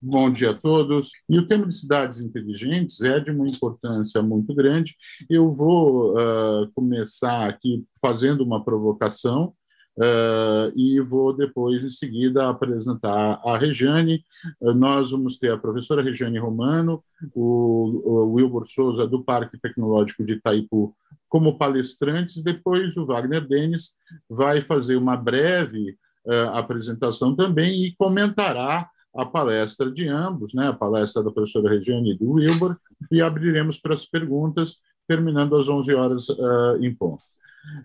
Bom dia a todos. E o tema de cidades inteligentes é de uma importância muito grande. Eu vou uh, começar aqui fazendo uma provocação uh, e vou depois, em seguida, apresentar a Regiane. Uh, nós vamos ter a professora Regiane Romano, o, o Wilbur Souza, do Parque Tecnológico de Itaipu, como palestrantes. Depois, o Wagner Denis vai fazer uma breve apresentação também e comentará a palestra de ambos, né, a palestra da professora Regiane e do Wilbur, e abriremos para as perguntas, terminando às 11 horas uh, em ponto.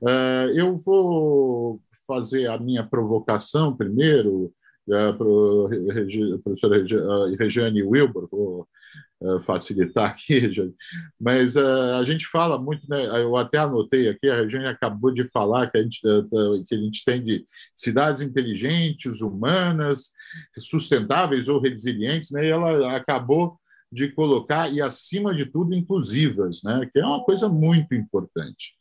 Uh, eu vou fazer a minha provocação primeiro, uh, a professora Regiane Wilbur, vou facilitar aqui, mas uh, a gente fala muito, né, eu até anotei aqui, a Regiane acabou de falar que a gente, que a gente tem de cidades inteligentes, humanas, sustentáveis ou resilientes, né, e ela acabou de colocar, e acima de tudo, inclusivas, né, que é uma coisa muito importante.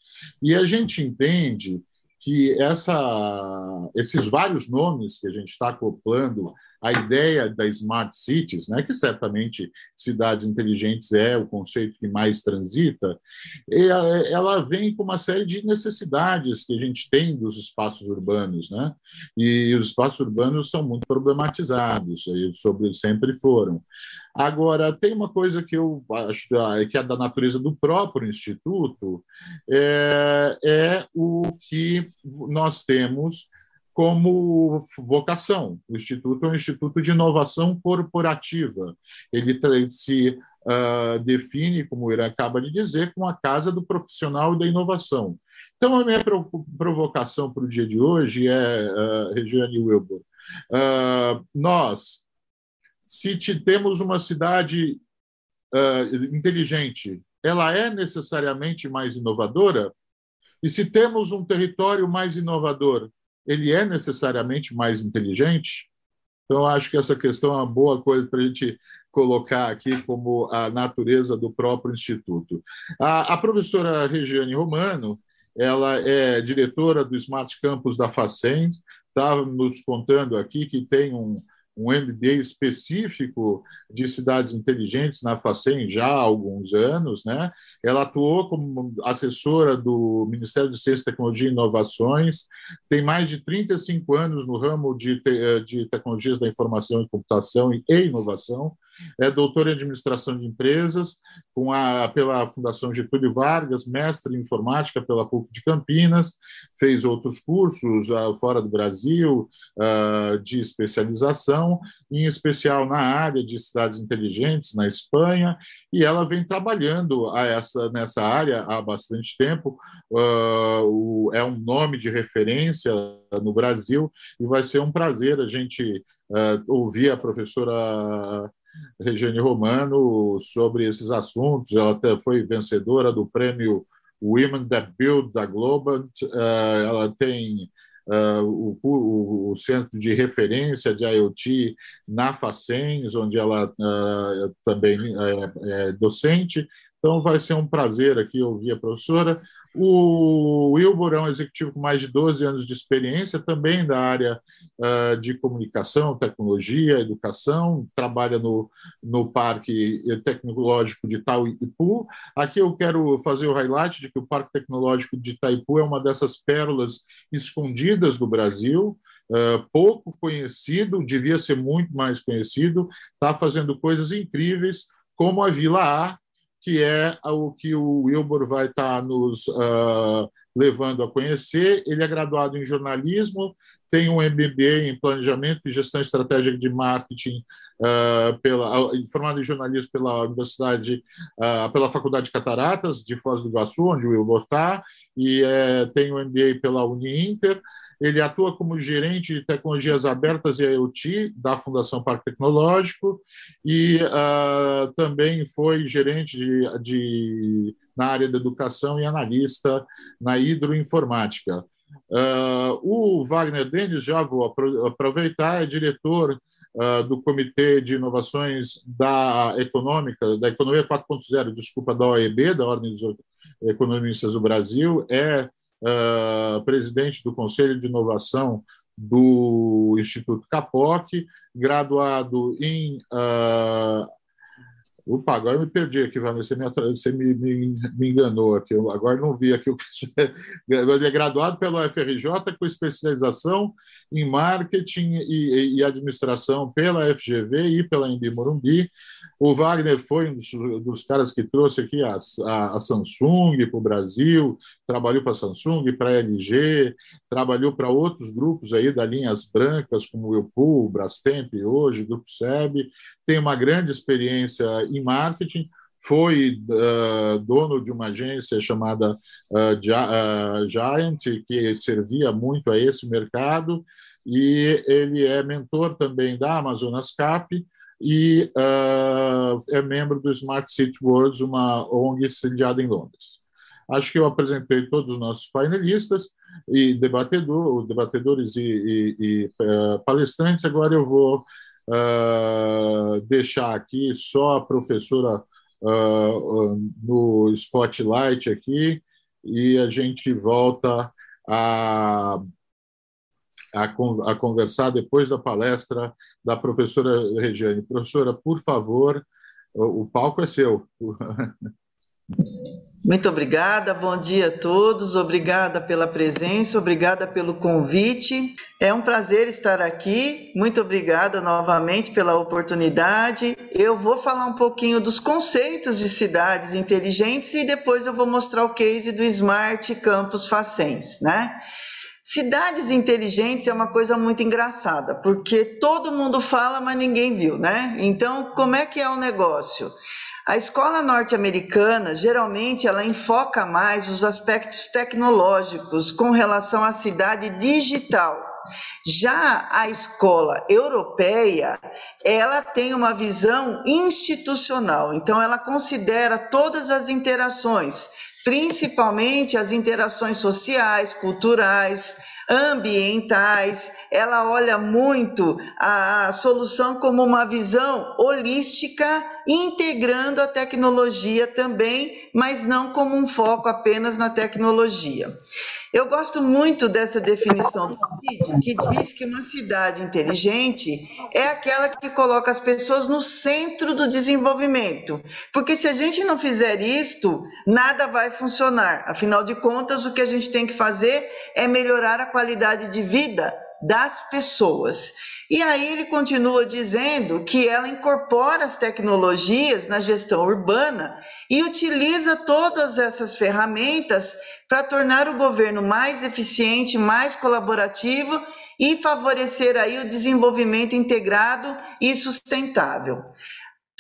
E a gente entende que essa, esses vários nomes que a gente está acoplando a ideia da smart cities, né, que certamente cidades inteligentes é o conceito que mais transita, ela vem com uma série de necessidades que a gente tem dos espaços urbanos, né? E os espaços urbanos são muito problematizados, sobre sempre foram. Agora, tem uma coisa que eu acho que é da natureza do próprio Instituto, é, é o que nós temos como vocação. O Instituto é um instituto de inovação corporativa. Ele se uh, define, como Irã acaba de dizer, como a casa do profissional da inovação. Então, a minha provocação para o dia de hoje é, uh, Regiane Wilbur, uh, nós, se temos uma cidade uh, inteligente, ela é necessariamente mais inovadora? E se temos um território mais inovador, ele é necessariamente mais inteligente? Então, acho que essa questão é uma boa coisa para a gente colocar aqui como a natureza do próprio Instituto. A, a professora Regiane Romano, ela é diretora do Smart Campus da Facens, está nos contando aqui que tem um, um MBA específico de cidades inteligentes na FACEM já há alguns anos. Né? Ela atuou como assessora do Ministério de Ciência, Tecnologia e Inovações, tem mais de 35 anos no ramo de, te de tecnologias da informação e computação e inovação, é doutora em administração de empresas com a, pela Fundação Getúlio Vargas, mestre em informática pela PUC de Campinas, fez outros cursos uh, fora do Brasil uh, de especialização, em especial na área de cidades inteligentes na Espanha, e ela vem trabalhando a essa, nessa área há bastante tempo. Uh, o, é um nome de referência no Brasil e vai ser um prazer a gente ouvir a professora Regiane Romano sobre esses assuntos. Ela até foi vencedora do prêmio Women That Build da Global. Eh, ela tem Uh, o, centro de referência de IoT na Facens, onde ela uh, também é, docente. Então, vai ser um prazer aqui ouvir a professora. O Wilbur é um executivo com mais de 12 anos de experiência, também da área uh, de comunicação, tecnologia, educação, trabalha no, no Parque Tecnológico de Itaipu. Aqui eu quero fazer o highlight de que o Parque Tecnológico de Itaipu é uma dessas pérolas escondidas do Brasil, Uh, pouco conhecido, devia ser muito mais conhecido, está fazendo coisas incríveis, como a Vila A, que é o que o Wilbur vai estar tá nos uh, levando a conhecer. Ele é graduado em jornalismo, tem um MBA em Planejamento e Gestão Estratégica de Marketing, uh, pela, formado em jornalismo pela Universidade, uh, pela Faculdade de Cataratas de Foz do Iguaçu, onde o Wilbur está, e é, tem um MBA pela Uninter. Ele atua como gerente de tecnologias abertas e IoT da Fundação Parque Tecnológico e uh, também foi gerente de, de, na área da educação e analista na hidroinformática. Uh, o Wagner Denis, já vou aproveitar, é diretor uh, do Comitê de Inovações da Econômica, da Economia 4.0, desculpa, da OEB, da Ordem dos Economistas do Brasil, é uh, presidente do Conselho de Inovação do Instituto Capoc, graduado em uh, Opa, agora eu me perdi aqui, Vanessa, você me, me, me enganou aqui, eu agora não vi aqui o que Ele é graduado pelo FRJ com especialização em marketing e, e administração pela FGV e pela Embi Morumbi. O Wagner foi um dos, dos caras que trouxe aqui a, a, a Samsung para o Brasil, trabalhou para a Samsung, para a LG, trabalhou para outros grupos aí da linhas brancas, como o Whirlpool, Brastemp, hoje, Grupo SEB, tem uma grande experiência em marketing, foi uh, dono de uma agência chamada uh, Giant, que servia muito a esse mercado, e ele é mentor também da Amazonas Cap, e uh, é membro do Smart City Worlds, uma ONG sediada em Londres. Acho que eu apresentei todos os nossos painelistas e debatedor, debatedores e, e, e uh, palestrantes. Agora eu vou uh, deixar aqui só a professora no spotlight aqui e a gente volta a, a, a conversar depois da palestra da professora Regiane. Professora, por favor, o, o palco é seu. Muito obrigada, bom dia a todos, obrigada pela presença, obrigada pelo convite. É um prazer estar aqui, muito obrigada novamente pela oportunidade. Eu vou falar um pouquinho dos conceitos de cidades inteligentes e depois eu vou mostrar o case do Smart Campus Facens, né? Cidades inteligentes é uma coisa muito engraçada, porque todo mundo fala, mas ninguém viu, né? Então, como é que é o negócio? A escola norte-americana, geralmente, ela enfoca mais os aspectos tecnológicos com relação à cidade digital. Já a escola europeia, ela tem uma visão institucional, então ela considera todas as interações, principalmente as interações sociais, culturais, ambientais, ela olha muito a solução como uma visão holística, integrando a tecnologia também, mas não como um foco apenas na tecnologia. Eu gosto muito dessa definição do vídeo, que diz que uma cidade inteligente é aquela que coloca as pessoas no centro do desenvolvimento. Porque se a gente não fizer isto, nada vai funcionar. Afinal de contas, o que a gente tem que fazer é melhorar a qualidade de vida das pessoas. E aí ele continua dizendo que ela incorpora as tecnologias na gestão urbana e utiliza todas essas ferramentas para tornar o governo mais eficiente, mais colaborativo e favorecer aí o desenvolvimento integrado e sustentável.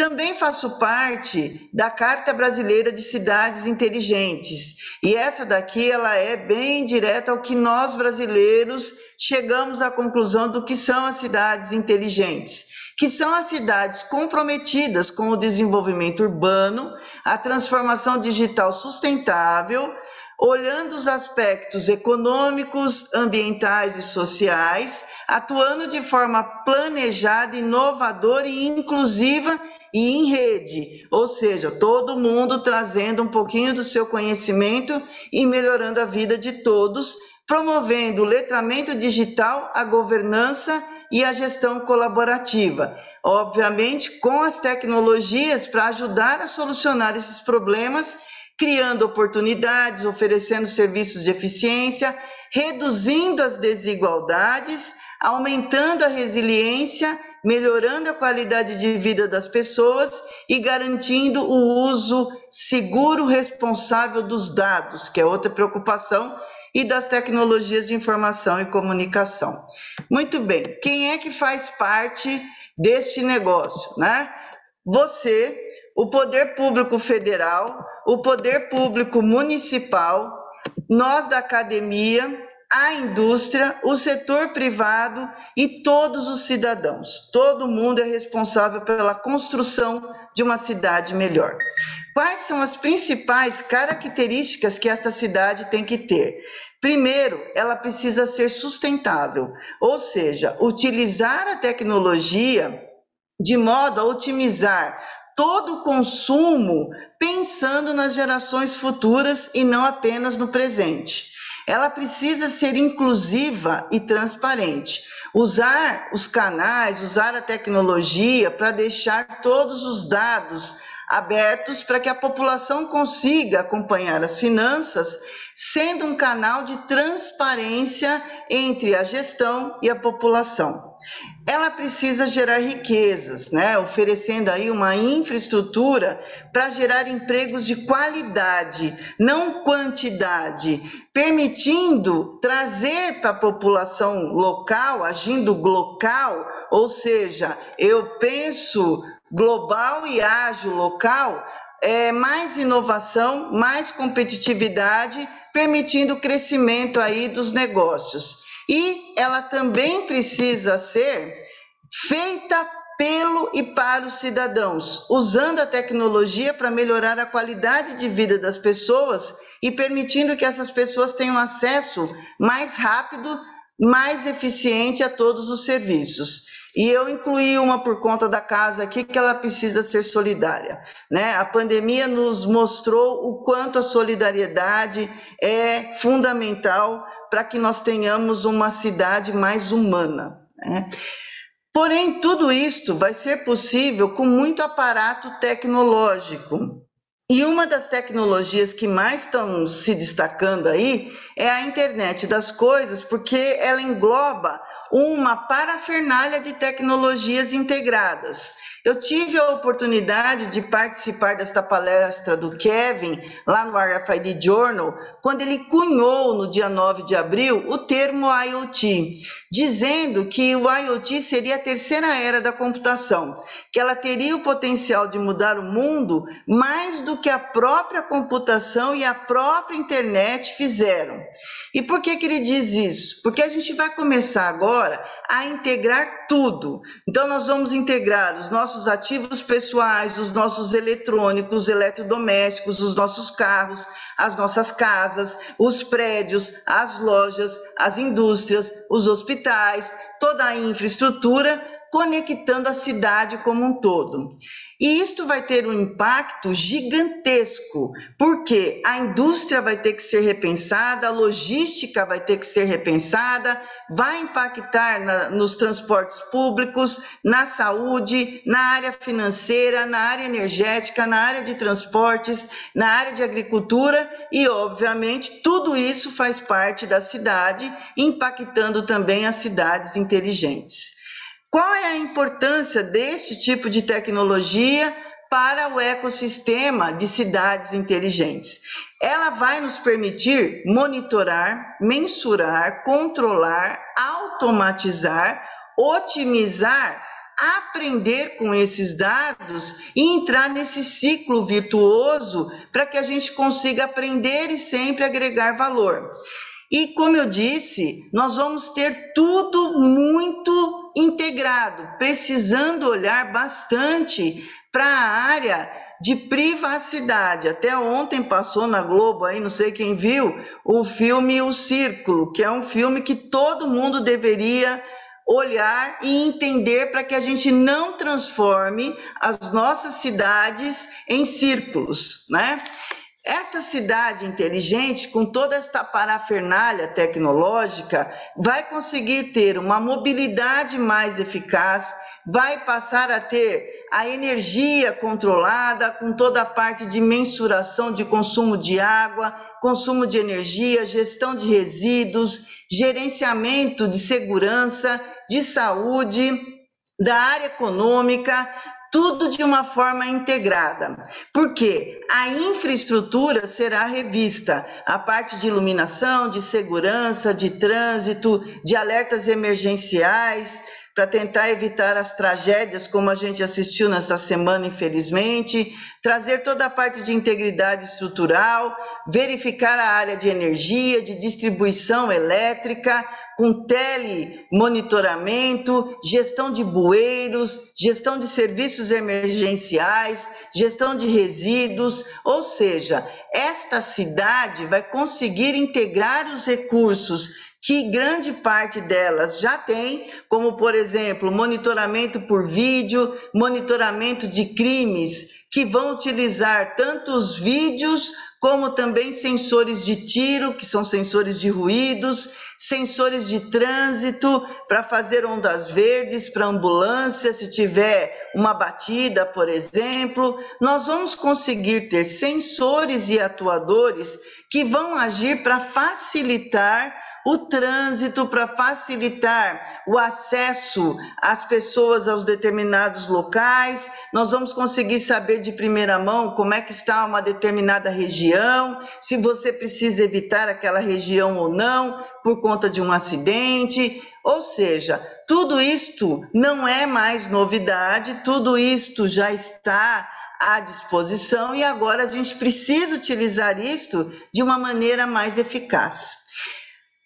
Também faço parte da Carta Brasileira de Cidades Inteligentes. E essa daqui ela é bem direta ao que nós brasileiros chegamos à conclusão do que são as cidades inteligentes, que são as cidades comprometidas com o desenvolvimento urbano, a transformação digital sustentável, olhando os aspectos econômicos, ambientais e sociais, atuando de forma planejada, inovadora e inclusiva e em rede, ou seja, todo mundo trazendo um pouquinho do seu conhecimento e melhorando a vida de todos, promovendo o letramento digital, a governança e a gestão colaborativa. Obviamente, com as tecnologias para ajudar a solucionar esses problemas, criando oportunidades, oferecendo serviços de eficiência, reduzindo as desigualdades, aumentando a resiliência melhorando a qualidade de vida das pessoas e garantindo o uso seguro, responsável dos dados, que é outra preocupação, e das tecnologias de informação e comunicação. Muito bem, quem é que faz parte deste negócio, né? Você, o poder público federal, o poder público municipal, nós da academia, a indústria, o setor privado e todos os cidadãos. Todo mundo é responsável pela construção de uma cidade melhor. Quais são as principais características que esta cidade tem que ter? Primeiro, ela precisa ser sustentável, ou seja, utilizar a tecnologia de modo a otimizar todo o consumo pensando nas gerações futuras e não apenas no presente ela precisa ser inclusiva e transparente. usar os canais, usar a tecnologia para deixar todos os dados abertos para que a população consiga acompanhar as finanças, sendo um canal de transparência entre a gestão e a população ela precisa gerar riquezas, né? oferecendo aí uma infraestrutura para gerar empregos de qualidade, não quantidade, permitindo trazer para a população local, agindo local, ou seja, eu penso global e ágil local, é, mais inovação, mais competitividade, permitindo o crescimento aí dos negócios e ela também precisa ser feita pelo e para os cidadãos, usando a tecnologia para melhorar a qualidade de vida das pessoas e permitindo que essas pessoas tenham acesso mais rápido, mais eficiente a todos os serviços. E eu incluí uma por conta da casa aqui que ela precisa ser solidária, né? A pandemia nos mostrou o quanto a solidariedade é fundamental para que nós tenhamos uma cidade mais humana. Né? Porém, tudo isto vai ser possível com muito aparato tecnológico. E uma das tecnologias que mais estão se destacando aí é a internet das coisas, porque ela engloba uma parafernália de tecnologias integradas. Eu tive a oportunidade de participar desta palestra do Kevin, lá no RFID Journal, quando ele cunhou no dia 9 de abril o termo IoT, dizendo que o IoT seria a terceira era da computação, que ela teria o potencial de mudar o mundo mais do que a própria computação e a própria internet fizeram. E por que, que ele diz isso? Porque a gente vai começar agora a integrar tudo. Então, nós vamos integrar os nossos ativos pessoais, os nossos eletrônicos, eletrodomésticos, os nossos carros, as nossas casas, os prédios, as lojas, as indústrias, os hospitais, toda a infraestrutura, conectando a cidade como um todo. E isto vai ter um impacto gigantesco, porque a indústria vai ter que ser repensada, a logística vai ter que ser repensada, vai impactar na, nos transportes públicos, na saúde, na área financeira, na área energética, na área de transportes, na área de agricultura e, obviamente, tudo isso faz parte da cidade, impactando também as cidades inteligentes. Qual é a importância deste tipo de tecnologia para o ecossistema de cidades inteligentes? Ela vai nos permitir monitorar, mensurar, controlar, automatizar, otimizar, aprender com esses dados e entrar nesse ciclo virtuoso para que a gente consiga aprender e sempre agregar valor. E como eu disse, nós vamos ter tudo muito integrado, precisando olhar bastante para a área de privacidade. Até ontem passou na Globo aí, não sei quem viu, o filme O Círculo, que é um filme que todo mundo deveria olhar e entender para que a gente não transforme as nossas cidades em círculos, né? Esta cidade inteligente, com toda esta parafernália tecnológica, vai conseguir ter uma mobilidade mais eficaz, vai passar a ter a energia controlada, com toda a parte de mensuração de consumo de água, consumo de energia, gestão de resíduos, gerenciamento de segurança, de saúde, da área econômica, tudo de uma forma integrada, porque a infraestrutura será revista, a parte de iluminação, de segurança, de trânsito, de alertas emergenciais, para tentar evitar as tragédias como a gente assistiu nesta semana, infelizmente, trazer toda a parte de integridade estrutural, verificar a área de energia, de distribuição elétrica, com telemonitoramento, gestão de bueiros, gestão de serviços emergenciais, gestão de resíduos, ou seja, esta cidade vai conseguir integrar os recursos que grande parte delas já tem, como por exemplo, monitoramento por vídeo, monitoramento de crimes, que vão utilizar tanto os vídeos como também sensores de tiro, que são sensores de ruídos, sensores de trânsito para fazer ondas verdes para ambulância, se tiver uma batida, por exemplo. Nós vamos conseguir ter sensores e atuadores que vão agir para facilitar o trânsito para facilitar o acesso às pessoas aos determinados locais. Nós vamos conseguir saber de primeira mão como é que está uma determinada região, se você precisa evitar aquela região ou não por conta de um acidente. Ou seja, tudo isto não é mais novidade, tudo isto já está à disposição e agora a gente precisa utilizar isto de uma maneira mais eficaz.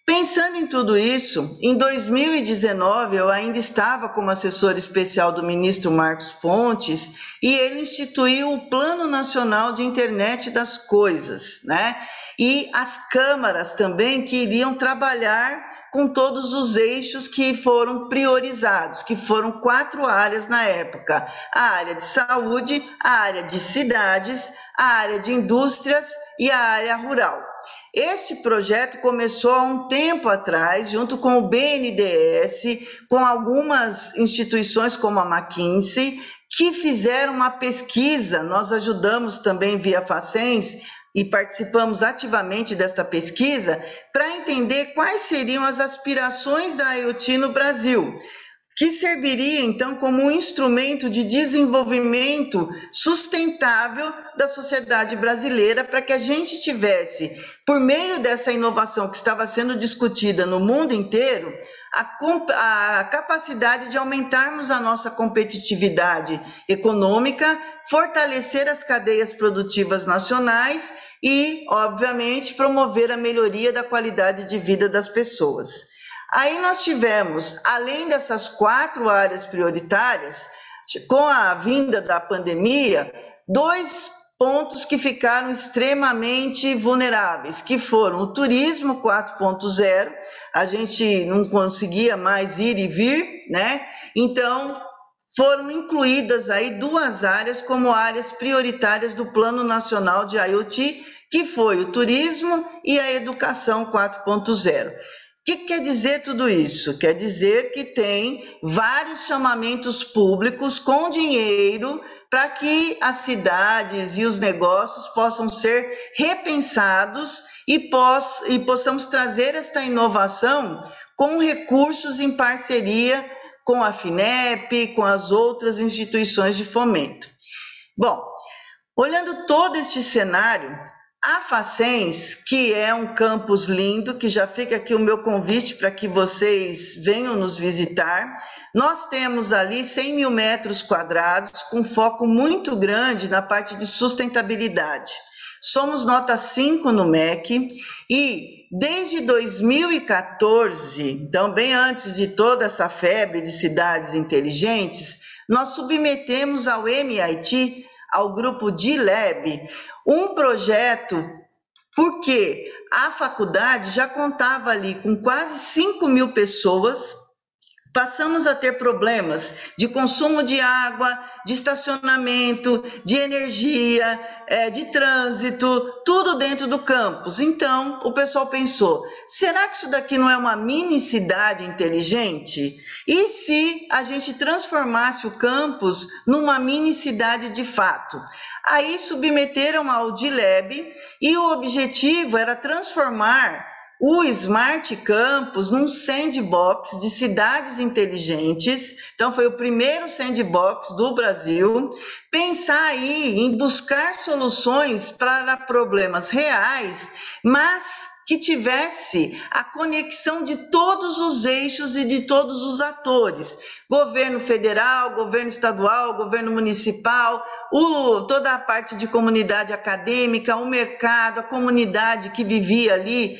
Pensando em tudo isso, em 2019 eu ainda estava como assessor especial do ministro Marcos Pontes e ele instituiu o Plano Nacional de Internet das Coisas, né? E as câmaras também que iriam trabalhar com todos os eixos que foram priorizados, que foram quatro áreas na época: a área de saúde, a área de cidades, a área de indústrias e a área rural. Este projeto começou há um tempo atrás, junto com o BNDES, com algumas instituições como a McKinsey, que fizeram uma pesquisa. Nós ajudamos também via Facens e participamos ativamente desta pesquisa para entender quais seriam as aspirações da IoT no Brasil que serviria então como um instrumento de desenvolvimento sustentável da sociedade brasileira para que a gente tivesse, por meio dessa inovação que estava sendo discutida no mundo inteiro, a, a, capacidade de aumentarmos a nossa competitividade econômica, fortalecer as cadeias produtivas nacionais e, obviamente, promover a melhoria da qualidade de vida das pessoas. Aí nós tivemos, além dessas quatro áreas prioritárias, com a vinda da pandemia, dois pontos que ficaram extremamente vulneráveis, que foram o turismo 4.0, a gente não conseguia mais ir e vir, né? Então, foram incluídas aí duas áreas como áreas prioritárias do Plano Nacional de IoT, que foi o turismo e a educação 4.0 que quer dizer tudo isso? Quer dizer que tem vários chamamentos públicos com dinheiro para que as cidades e os negócios possam ser repensados e, poss e possamos trazer esta inovação com recursos em parceria com a FINEP, com as outras instituições de fomento. Bom, olhando todo este cenário, a Facens, que é um campus lindo, que já fica aqui o meu convite para que vocês venham nos visitar. Nós temos ali 100 mil metros quadrados, com foco muito grande na parte de sustentabilidade. Somos nota 5 no MEC e desde 2014, então bem antes de toda essa febre de cidades inteligentes, nós submetemos ao MIT, ao grupo D-Lab, um projeto, porque a faculdade já contava ali com quase 5 mil pessoas, passamos a ter problemas de consumo de água, de estacionamento, de energia, é, de trânsito, tudo dentro do campus. Então, o pessoal pensou: será que isso daqui não é uma mini cidade inteligente? E se a gente transformasse o campus numa mini cidade de fato? Aí submeteram ao DILEB e o objetivo era transformar o Smart Campus num sandbox de cidades inteligentes. Então, foi o primeiro sandbox do Brasil. Pensar aí em buscar soluções para problemas reais, mas que tivesse a conexão de todos os eixos e de todos os atores governo federal, governo estadual, governo municipal, o, toda a parte de comunidade acadêmica, o mercado, a comunidade que vivia ali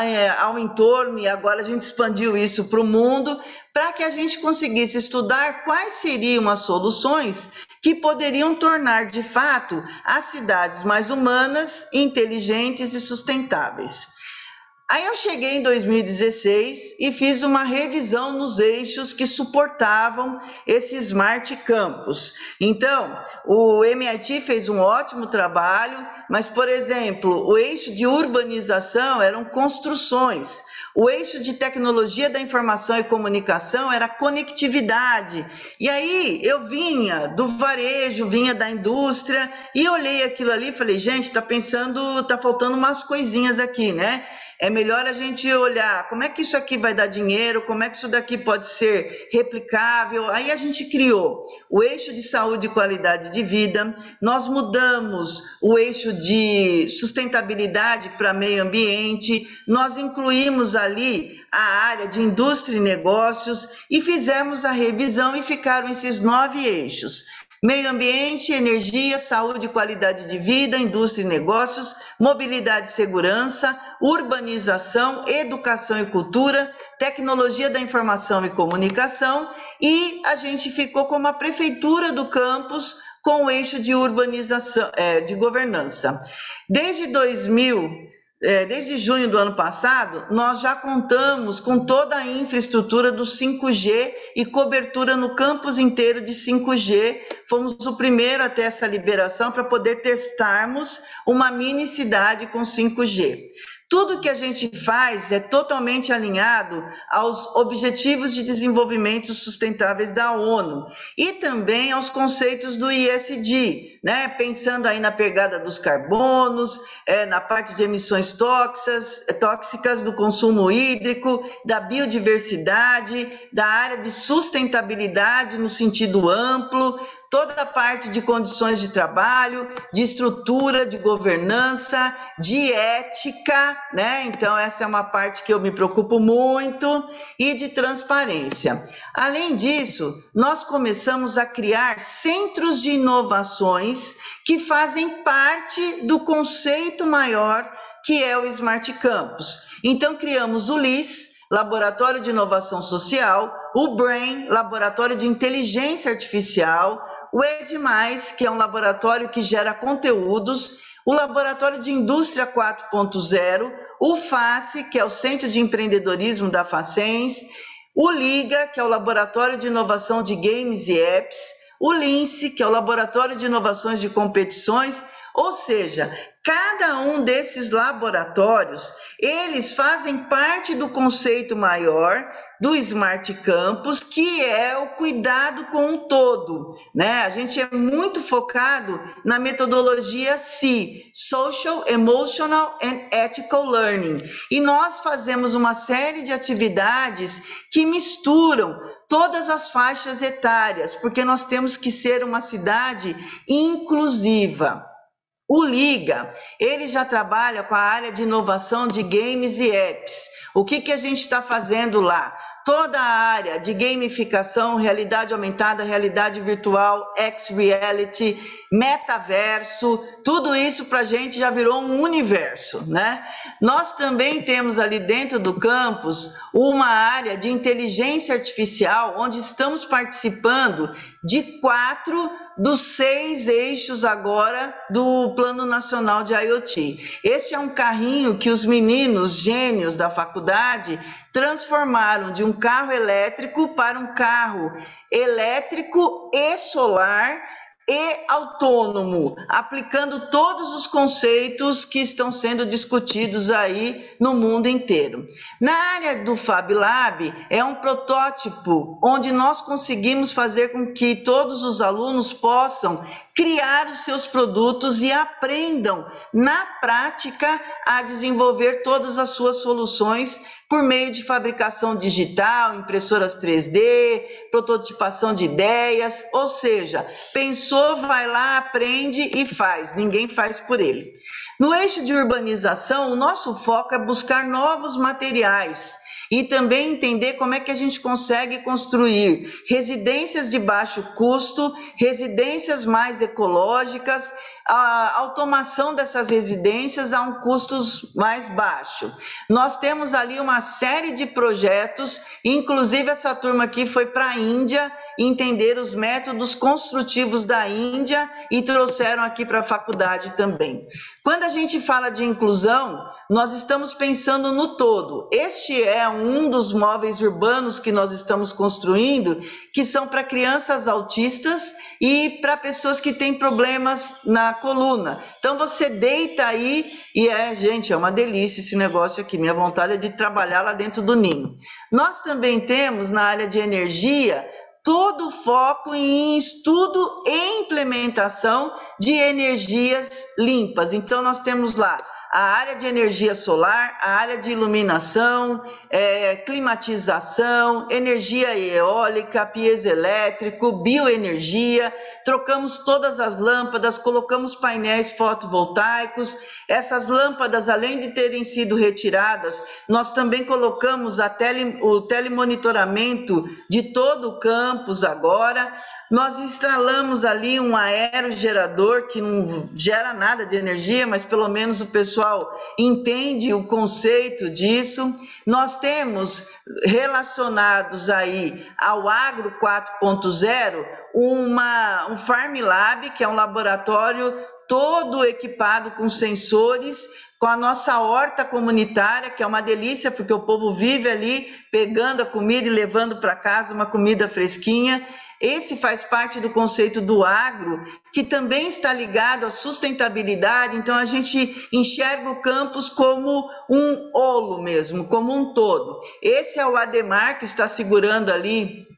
é, ao entorno, e agora a gente expandiu isso para o mundo, para que a gente conseguisse estudar quais seriam as soluções que poderiam tornar de fato as cidades mais humanas, inteligentes e sustentáveis. Aí eu cheguei em 2016 e fiz uma revisão nos eixos que suportavam esse Smart Campus. Então, o MIT fez um ótimo trabalho, mas, por exemplo, o eixo de urbanização eram construções. O eixo de tecnologia da informação e comunicação era conectividade. E aí eu vinha do varejo, vinha da indústria e olhei aquilo ali e falei, gente, está pensando, está faltando umas coisinhas aqui, né? É melhor a gente olhar como é que isso aqui vai dar dinheiro, como é que isso daqui pode ser replicável. Aí a gente criou o eixo de saúde e qualidade de vida, nós mudamos o eixo de sustentabilidade para meio ambiente, nós incluímos ali a área de indústria e negócios e fizemos a revisão e ficaram esses nove eixos. Meio ambiente, energia, saúde e qualidade de vida, indústria e negócios, mobilidade e segurança, urbanização, educação e cultura, tecnologia da informação e comunicação, e a gente ficou como a prefeitura do campus com o eixo de urbanização, é, de governança. Desde 2000, é, desde junho do ano passado, nós já contamos com toda a infraestrutura do 5G e cobertura no campus inteiro de 5G. Fomos o primeiro a ter essa liberação para poder testarmos uma mini cidade com 5G. Tudo que a gente faz é totalmente alinhado aos Objetivos de Desenvolvimento Sustentáveis da ONU e também aos conceitos do ISD, né? pensando aí na pegada dos carbonos, é, na parte de emissões tóxicas, tóxicas, do consumo hídrico, da biodiversidade, da área de sustentabilidade no sentido amplo, toda a parte de condições de trabalho, de estrutura, de governança, de ética, né? Então, essa é uma parte que eu me preocupo muito, e de transparência. Além disso, nós começamos a criar centros de inovações que fazem parte do conceito maior que é o Smart Campus. Então, criamos o LIS, Laboratório de Inovação Social, o BRAIN, Laboratório de Inteligência Artificial, o EDMais, que é um laboratório que gera conteúdos, o Laboratório de Indústria 4.0, o FACE, que é o Centro de Empreendedorismo da Facens, o LIGA, que é o Laboratório de Inovação de Games e Apps, o LINCE, que é o Laboratório de Inovações de Competições, ou seja, cada um desses laboratórios, eles fazem parte do conceito maior do Smart Campus, que é o cuidado com o todo, né? A gente é muito focado na metodologia C, Social, Emotional and Ethical Learning. E nós fazemos uma série de atividades que misturam todas as faixas etárias, porque nós temos que ser uma cidade inclusiva. O Liga, ele já trabalha com a área de inovação de games e apps. O que, que a gente está fazendo lá? toda a área de gamificação, realidade aumentada, realidade virtual, X-Reality, metaverso, tudo isso para a gente já virou um universo, né? Nós também temos ali dentro do campus uma área de inteligência artificial, onde estamos participando de quatro dos seis eixos agora do Plano Nacional de IoT. Esse é um carrinho que os meninos gênios da faculdade transformaram de um carro elétrico para um carro elétrico e solar e autônomo, aplicando todos os conceitos que estão sendo discutidos aí no mundo inteiro. Na área do Fab Lab, é um protótipo onde nós conseguimos fazer com que todos os alunos possam criar os seus produtos e aprendam na prática a desenvolver todas as suas soluções por meio de fabricação digital, impressoras 3D, prototipação de ideias, ou seja, pensou, vai lá, aprende e faz, ninguém faz por ele. No eixo de urbanização, o nosso foco é buscar novos materiais e também entender como é que a gente consegue construir residências de baixo custo, residências mais ecológicas, a automação dessas residências a um custo mais baixo. Nós temos ali uma série de projetos, inclusive essa turma aqui foi para a Índia entender os métodos construtivos da Índia e trouxeram aqui para a faculdade também. Quando a gente fala de inclusão, nós estamos pensando no todo. Este é um dos móveis urbanos que nós estamos construindo, que são para crianças autistas e para pessoas que têm problemas na coluna. Então você deita aí e é, gente, é uma delícia esse negócio aqui. Minha vontade é de trabalhar lá dentro do ninho. Nós também temos na área de energia todo o foco em estudo e implementação de energias limpas. Então, nós temos lá a área de energia solar, a área de iluminação, é, climatização, energia eólica, piezoelétrico, bioenergia. Trocamos todas as lâmpadas, colocamos painéis fotovoltaicos. Essas lâmpadas, além de terem sido retiradas, nós também colocamos tele, o telemonitoramento de todo o campus agora. Nós instalamos ali um aerogerador que não gera nada de energia, mas pelo menos o pessoal entende o conceito disso. Nós temos relacionados aí ao Agro 4.0 uma um Farm Lab, que é um laboratório todo equipado com sensores, com a nossa horta comunitária, que é uma delícia, porque o povo vive ali pegando a comida e levando para casa uma comida fresquinha. Esse faz parte do conceito do agro, que também está ligado à sustentabilidade. Então, a gente enxerga o campus como um olo mesmo, como um todo. Esse é o Ademar que está segurando ali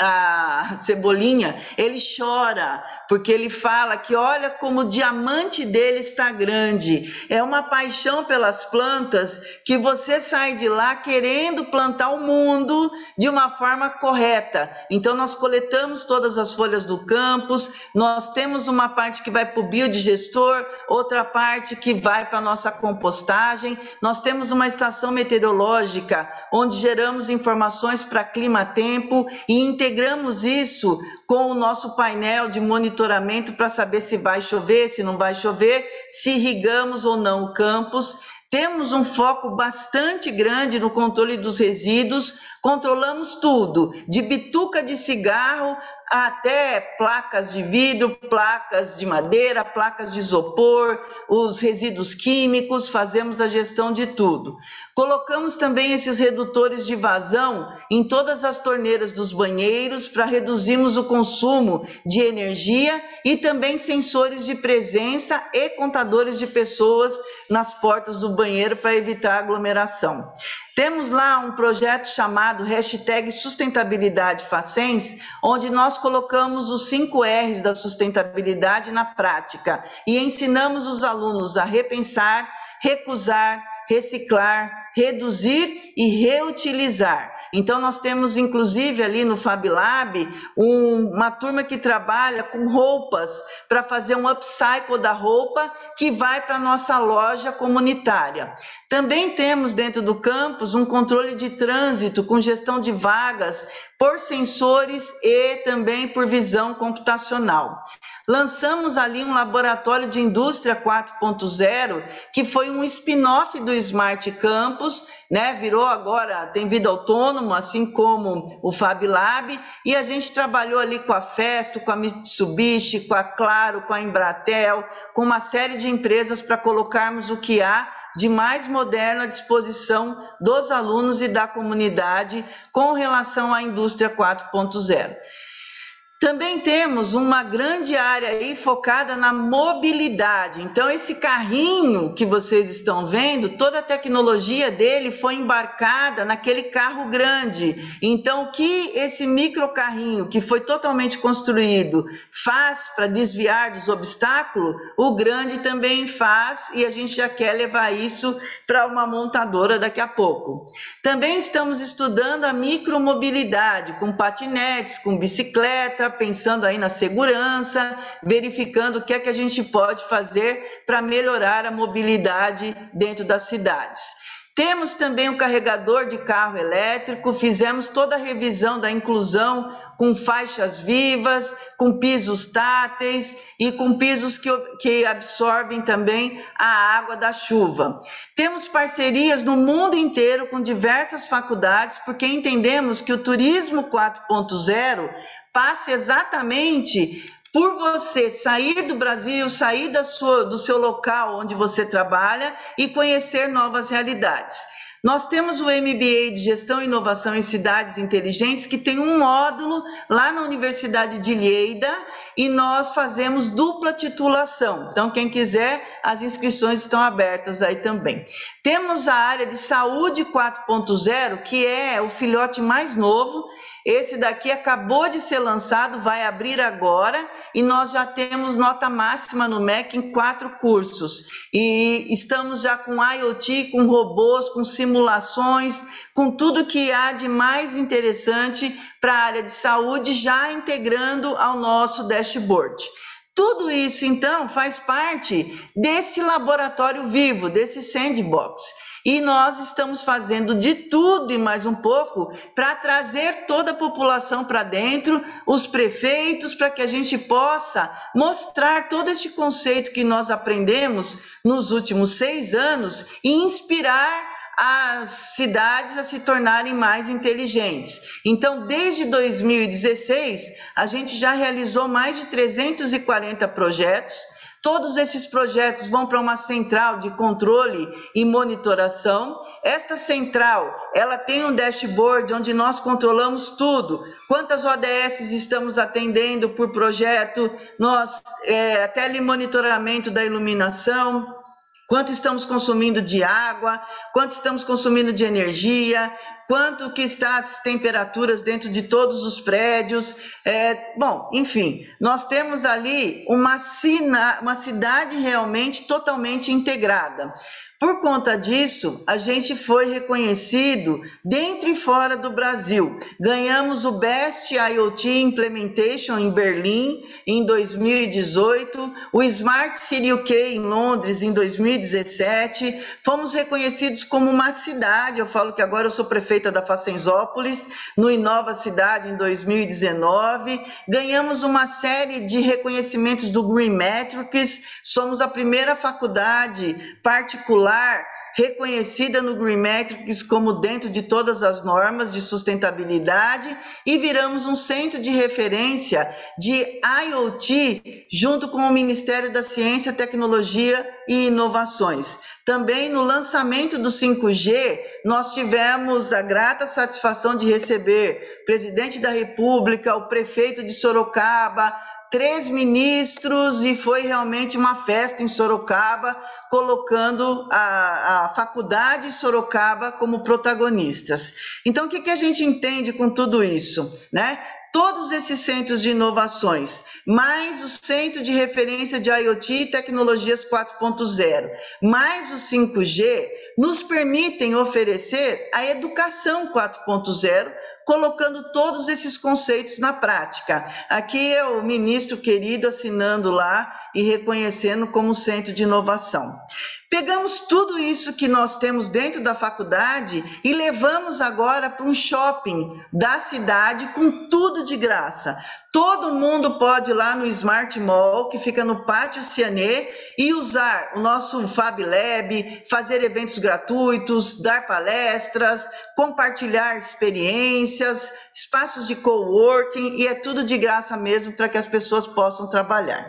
a Cebolinha, ele chora, porque ele fala que olha como o diamante dele está grande. É uma paixão pelas plantas que você sai de lá querendo plantar o mundo de uma forma correta. Então nós coletamos todas as folhas do campus, nós temos uma parte que vai para o biodigestor, outra parte que vai para a nossa compostagem. Nós temos uma estação meteorológica onde geramos informações para clima-tempo e integramos isso com o nosso painel de monitoramento para saber se vai chover, se não vai chover, se irrigamos ou não o campus. Temos um foco bastante grande no controle dos resíduos, controlamos tudo, de bituca de cigarro até placas de vidro, placas de madeira, placas de isopor, os resíduos químicos, fazemos a gestão de tudo. Colocamos também esses redutores de vazão em todas as torneiras dos banheiros para reduzirmos o consumo de energia e também sensores de presença e contadores de pessoas nas portas do banheiro para evitar aglomeração. Temos lá um projeto chamado hashtag Sustentabilidade Facens, onde nós colocamos os cinco R's da sustentabilidade na prática e ensinamos os alunos a repensar, recusar, reciclar, reduzir e reutilizar. Então, nós temos, inclusive, ali no Fab Lab, um, uma turma que trabalha com roupas para fazer um upcycle da roupa que vai para a nossa loja comunitária. Também temos dentro do campus um controle de trânsito com gestão de vagas por sensores e também por visão computacional. Lançamos ali um laboratório de indústria 4.0, que foi um spin-off do Smart Campus, né? Virou agora, tem vida autônoma, assim como o Fab Lab, e a gente trabalhou ali com a Festo, com a Mitsubishi, com a Claro, com a Embratel, com uma série de empresas para colocarmos o que há de mais moderno à disposição dos alunos e da comunidade com relação à indústria 4.0. Também temos uma grande área aí focada na mobilidade. Então, esse carrinho que vocês estão vendo, toda a tecnologia dele foi embarcada naquele carro grande. Então, o que esse micro carrinho, que foi totalmente construído, faz para desviar dos obstáculos, o grande também faz e a gente já quer levar isso para uma montadora daqui a pouco. Também estamos estudando a micromobilidade, com patinetes, com bicicleta, pensando aí na segurança, verificando o que é que a gente pode fazer para melhorar a mobilidade dentro das cidades. Temos também o carregador de carro elétrico, fizemos toda a revisão da inclusão com faixas vivas, com pisos táteis e com pisos que, que absorvem também a água da chuva. Temos parcerias no mundo inteiro com diversas faculdades, porque entendemos que o turismo 4.0 passa exatamente por você sair do Brasil, sair da sua, do seu local onde você trabalha e conhecer novas realidades. Nós temos o MBA de Gestão e Inovação em Cidades Inteligentes, que tem um módulo lá na Universidade de Lleida, e nós fazemos dupla titulação. Então, quem quiser, as inscrições estão abertas aí também. Temos a área de saúde 4.0, que é o filhote mais novo. Esse daqui acabou de ser lançado, vai abrir agora e nós já temos nota máxima no MEC em quatro cursos. E estamos já com IoT, com robôs, com simulações, com tudo que há de mais interessante para a área de saúde, já integrando ao nosso dashboard. Tudo isso, então, faz parte desse laboratório vivo, desse sandbox. E nós estamos fazendo de tudo e mais um pouco para trazer toda a população para dentro, os prefeitos, para que a gente possa mostrar todo este conceito que nós aprendemos nos últimos seis anos e inspirar as cidades a se tornarem mais inteligentes. Então, desde 2016, a gente já realizou mais de 340 projetos. Todos esses projetos vão para uma central de controle e monitoração. Esta central, ela tem um dashboard onde nós controlamos tudo. Quantas ODS estamos atendendo por projeto, nós é, telemonitoramento da iluminação, quanto estamos consumindo de água, quanto estamos consumindo de energia, quanto que está as temperaturas dentro de todos os prédios. É, bom, enfim, nós temos ali uma, sina, uma cidade realmente totalmente integrada. Por conta disso, a gente foi reconhecido dentro e fora do Brasil. Ganhamos o Best IoT Implementation em Berlim em 2018, o Smart City UK em Londres em 2017. Fomos reconhecidos como uma cidade. Eu falo que agora eu sou prefeita da Facenzópolis, no Inova Cidade em 2019. Ganhamos uma série de reconhecimentos do Green Metrics. Somos a primeira faculdade particular reconhecida no Green Metrics como dentro de todas as normas de sustentabilidade e viramos um centro de referência de IoT junto com o Ministério da Ciência, Tecnologia e Inovações. Também no lançamento do 5G, nós tivemos a grata satisfação de receber o presidente da República, o prefeito de Sorocaba, três ministros e foi realmente uma festa em Sorocaba, colocando a, a faculdade Sorocaba como protagonistas. Então, o que, que a gente entende com tudo isso? Né? Todos esses centros de inovações, mais o Centro de Referência de IoT e Tecnologias 4.0, mais o 5G, nos permitem oferecer a educação 4.0 colocando todos esses conceitos na prática. Aqui é o ministro querido assinando lá e reconhecendo como centro de inovação. Pegamos tudo isso que nós temos dentro da faculdade e levamos agora para um shopping da cidade com tudo de graça. Todo mundo pode ir lá no Smart Mall, que fica no Pátio Cianê, e usar o nosso Fab Lab, fazer eventos gratuitos, dar palestras, compartilhar experiências, espaços de coworking, e é tudo de graça mesmo para que as pessoas possam trabalhar.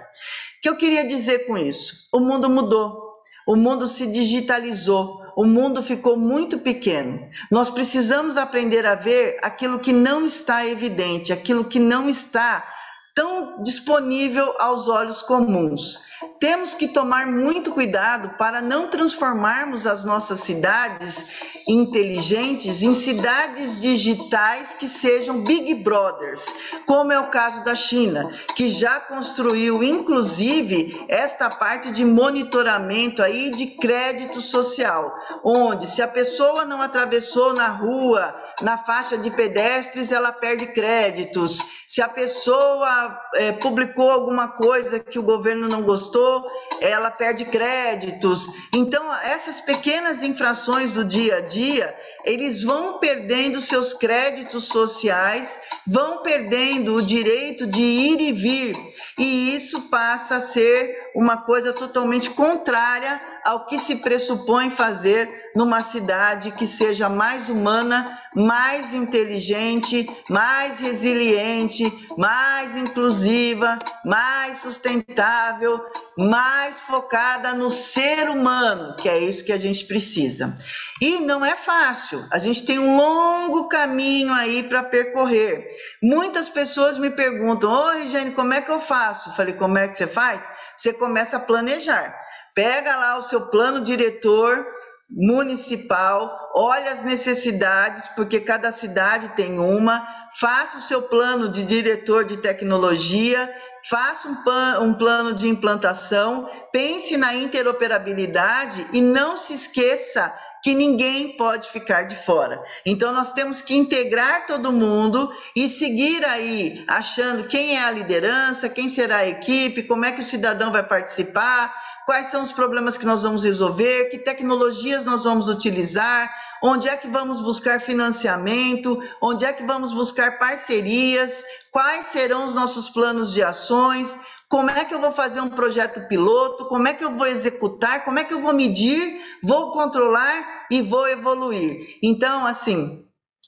O que eu queria dizer com isso? O mundo mudou. O mundo se digitalizou, o mundo ficou muito pequeno. Nós precisamos aprender a ver aquilo que não está evidente, aquilo que não está tão disponível aos olhos comuns. Temos que tomar muito cuidado para não transformarmos as nossas cidades inteligentes em cidades digitais que sejam Big Brothers, como é o caso da China, que já construiu inclusive esta parte de monitoramento aí de crédito social, onde se a pessoa não atravessou na rua na faixa de pedestres ela perde créditos. Se a pessoa é, publicou alguma coisa que o governo não gostou, ela perde créditos. Então, essas pequenas infrações do dia a dia, eles vão perdendo seus créditos sociais, vão perdendo o direito de ir e vir, e isso passa a ser uma coisa totalmente contrária ao que se pressupõe fazer numa cidade que seja mais humana, mais inteligente, mais resiliente, mais inclusiva, mais sustentável, mais focada no ser humano, que é isso que a gente precisa. E não é fácil, a gente tem um longo caminho aí para percorrer. Muitas pessoas me perguntam: Ô, Regiane, como é que eu faço? falei: como é que você faz? Você começa a planejar. Pega lá o seu plano diretor municipal, olha as necessidades, porque cada cidade tem uma, faça o seu plano de diretor de tecnologia, faça um, plan, um plano de implantação, pense na interoperabilidade e não se esqueça que ninguém pode ficar de fora. Então nós temos que integrar todo mundo e seguir aí achando quem é a liderança, quem será a equipe, como é que o cidadão vai participar, quais são os problemas que nós vamos resolver, que tecnologias nós vamos utilizar, onde é que vamos buscar financiamento, onde é que vamos buscar parcerias, quais serão os nossos planos de ações, como é que eu vou fazer um projeto piloto, como é que eu vou executar, como é que eu vou medir, vou controlar e vou evoluir. Então, assim,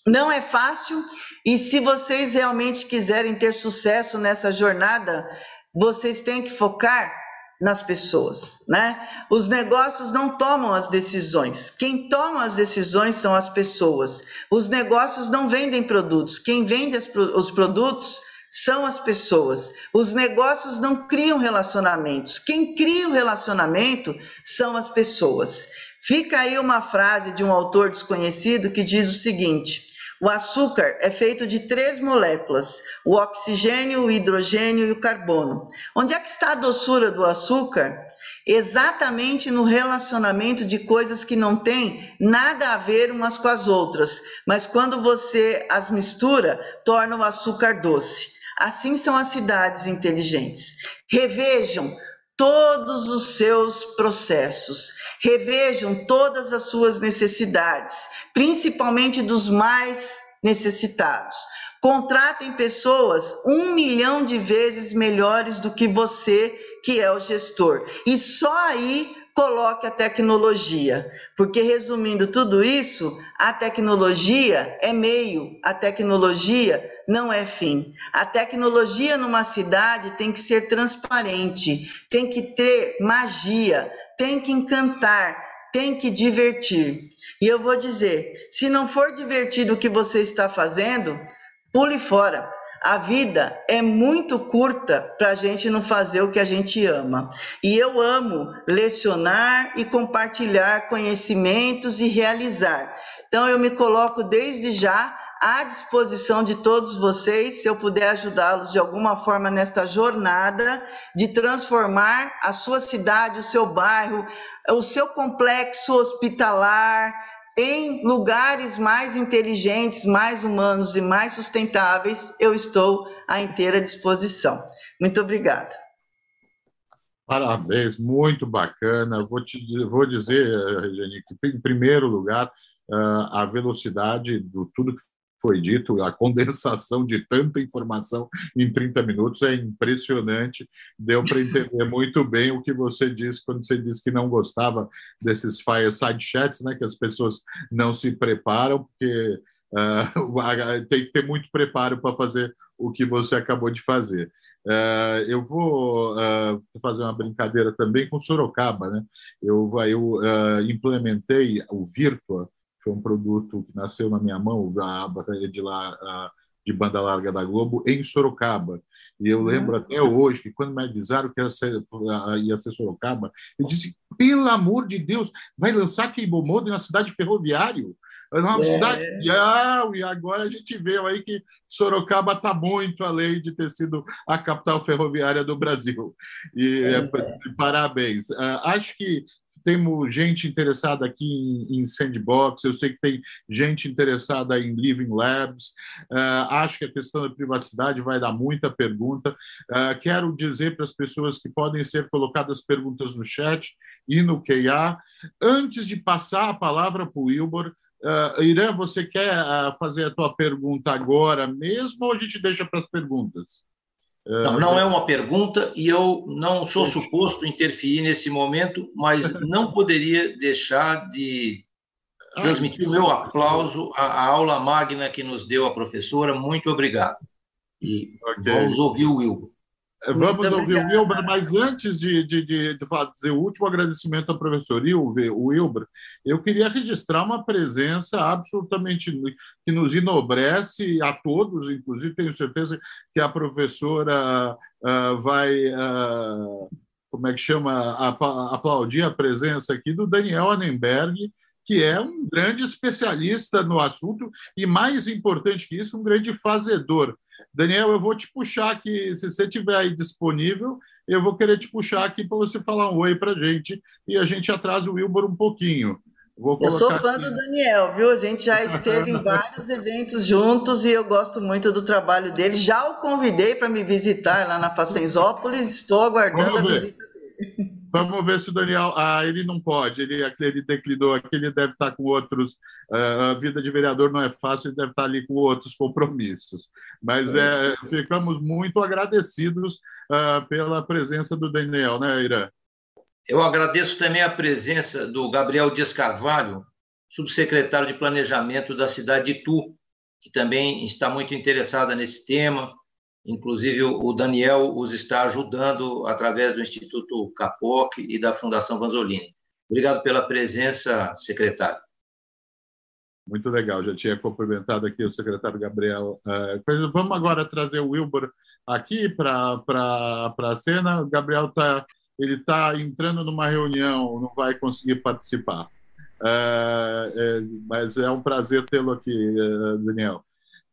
não é fácil e se vocês realmente quiserem ter sucesso nessa jornada, vocês têm que focar nas pessoas, né? Os negócios não tomam as decisões. Quem toma as decisões são as pessoas. Os negócios não vendem produtos. Quem vende os produtos são as pessoas. Os negócios não criam relacionamentos. Quem cria o relacionamento são as pessoas. Fica aí uma frase de um autor desconhecido que diz o seguinte: o açúcar é feito de três moléculas: o oxigênio, o hidrogênio e o carbono. Onde é que está a doçura do açúcar? Exatamente no relacionamento de coisas que não têm nada a ver umas com as outras, mas quando você as mistura, torna o açúcar doce. Assim são as cidades inteligentes. Revejam todos os seus processos, revejam todas as suas necessidades, principalmente dos mais necessitados. Contratem pessoas um milhão de vezes melhores do que você, que é o gestor. E só aí coloque a tecnologia, porque resumindo tudo isso, a tecnologia é meio, a tecnologia não é fim. A tecnologia numa cidade tem que ser transparente, tem que ter magia, tem que encantar, tem que divertir. E eu vou dizer: se não for divertido o que você está fazendo, pule fora. A vida é muito curta para a gente não fazer o que a gente ama. E eu amo lecionar e compartilhar conhecimentos e realizar. Então eu me coloco desde já à disposição de todos vocês, se eu puder ajudá-los de alguma forma nesta jornada de transformar a sua cidade, o seu bairro, o seu complexo hospitalar em lugares mais inteligentes, mais humanos e mais sustentáveis, eu estou à inteira disposição. Muito obrigada. Parabéns, muito bacana. Vou, te, vou dizer, Regiane, que em primeiro lugar, ah, a velocidade do tudo que foi dito, a condensação de tanta informação em 30 minutos é impressionante. Deu para entender muito bem o que você disse quando você disse que não gostava desses fireside chats, né, que as pessoas não se preparam, porque uh, tem que ter muito preparo para fazer o que você acabou de fazer. Uh, eu vou uh, fazer uma brincadeira também com Sorocaba. Né? Eu, eu implementei o Virtua foi um produto que nasceu na minha mão, a de lá de banda larga da Globo, em Sorocaba. E eu lembro uhum. até hoje que quando me avisaram que ia ser, ia ser Sorocaba, eu disse: pelo amor de Deus, vai lançar Mode na cidade ferroviário? É uma é. cidade. E agora a gente vê aí que Sorocaba está muito além de ter sido a capital ferroviária do Brasil. E é. É, parabéns. Uh, acho que temos gente interessada aqui em, em, Sandbox, eu sei que tem gente interessada em Living Labs, uh, acho que a questão da privacidade vai dar muita pergunta. Uh, quero dizer para as pessoas que podem ser colocadas perguntas no chat e no QA. Antes de passar a palavra para o Wilbur, uh, Irã, você quer fazer a tua pergunta agora mesmo ou a gente deixa para as perguntas? Não, não é uma pergunta e eu não sou suposto interferir nesse momento, mas não poderia deixar de transmitir o meu aplauso à, aula magna que nos deu a professora. Muito obrigado. E okay. vamos ouvir o Wilber. Vamos Muito ouvir obrigada. o Wilber, mas antes de, de, de, de fazer o último agradecimento ao professor Wilber, eu queria registrar uma presença absolutamente que nos enobrece a todos, inclusive tenho certeza que a professora uh, vai, uh, como é que chama, aplaudir a presença aqui do Daniel Annenberg, que é um grande especialista no assunto e, mais importante que isso, um grande fazedor. Daniel, eu vou te puxar aqui, se você estiver aí disponível, eu vou querer te puxar aqui para você falar um oi para a gente e a gente atrasa o Wilbur um pouquinho. eu sou fã aqui. do Daniel, viu? A gente já esteve em vários eventos juntos e eu gosto muito do trabalho dele. Já o convidei para me visitar lá na Facenzópolis, estou aguardando a visita dele. Vamos ver se o Daniel. Ah, ele não pode, ele, ele declinou aqui, ele deve estar com outros. Uh, a vida de vereador não é fácil, ele deve estar ali com outros compromissos. Mas é, ficamos muito agradecidos uh, pela presença do Daniel, né, Irã? Eu agradeço também a presença do Gabriel Dias Carvalho, subsecretário de Planejamento da cidade de Itu, que também está muito interessada nesse tema Inclusive, o Daniel os está ajudando através do Instituto Capoc e da Fundação Vanzolini. Obrigado pela presença, secretário. Muito legal, já tinha cumprimentado aqui o secretário Gabriel. Uh, vamos agora trazer o Wilbur aqui para a cena. O Gabriel está ele tá entrando numa reunião, não vai conseguir participar. Uh, é, mas é um prazer tê-lo aqui, Daniel.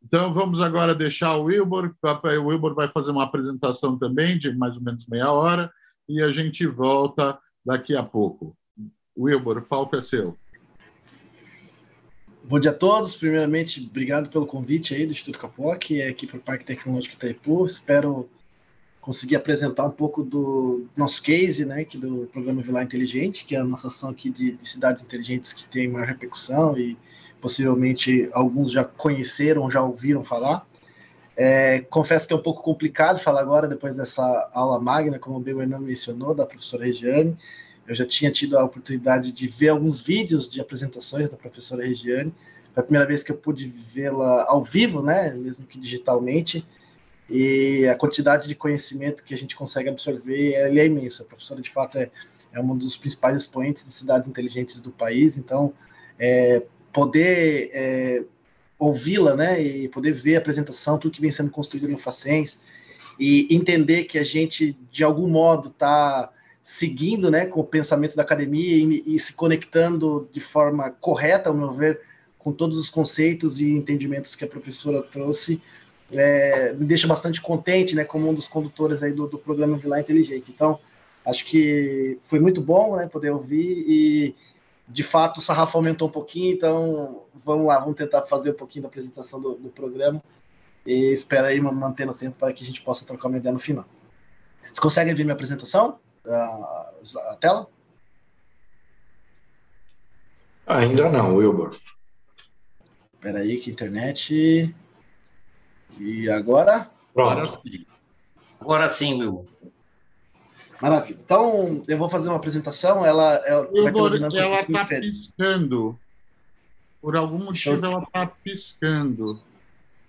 Então, vamos agora deixar o Wilbur. O Wilbur vai fazer uma apresentação também, de mais ou menos meia hora, e a gente volta daqui a pouco. Wilbur, o palco é seu. Bom dia a todos. Primeiramente, obrigado pelo convite aí do Instituto Capoc, aqui para o Parque Tecnológico Itaipu. Espero conseguir apresentar um pouco do nosso case, né, que do programa Vilar Inteligente, que é a nossa ação aqui de, de cidades inteligentes que tem maior repercussão e possivelmente alguns já conheceram, já ouviram falar. É, confesso que é um pouco complicado falar agora, depois dessa aula magna, como o o mencionou, da professora Regiane. Eu já tinha tido a oportunidade de ver alguns vídeos de apresentações da professora Regiane. Foi a primeira vez que eu pude vê-la ao vivo, né, mesmo que digitalmente. E a quantidade de conhecimento que a gente consegue absorver é, é imensa. A professora, de fato, é, é um dos principais expoentes de cidades inteligentes do país. Então, é, poder é, ouvi-la, né, e poder ver a apresentação, tudo que vem sendo construído no Facens, e entender que a gente, de algum modo, está seguindo, né, com o pensamento da academia e, e, se conectando de forma correta, ao meu ver, com todos os conceitos e entendimentos que a professora trouxe, é, me deixa bastante contente, né, como um dos condutores aí do, do programa Vilar Inteligente. Então, acho que foi muito bom, né, poder ouvir e de fato o sarrafo aumentou um pouquinho, então vamos lá, vamos tentar fazer um pouquinho da apresentação do, do programa e espero aí manter o tempo para que a gente possa trocar uma ideia no final. Vocês conseguem ver minha apresentação? A, a tela? Ainda não, Wilbur. Espera aí que internet... E agora? Pronto. Agora sim, Wilbur. Maravilha. Então, eu vou fazer uma apresentação. Ela, ela eu vai ter uma dinâmica ela está piscando. Por algum motivo, ela está piscando.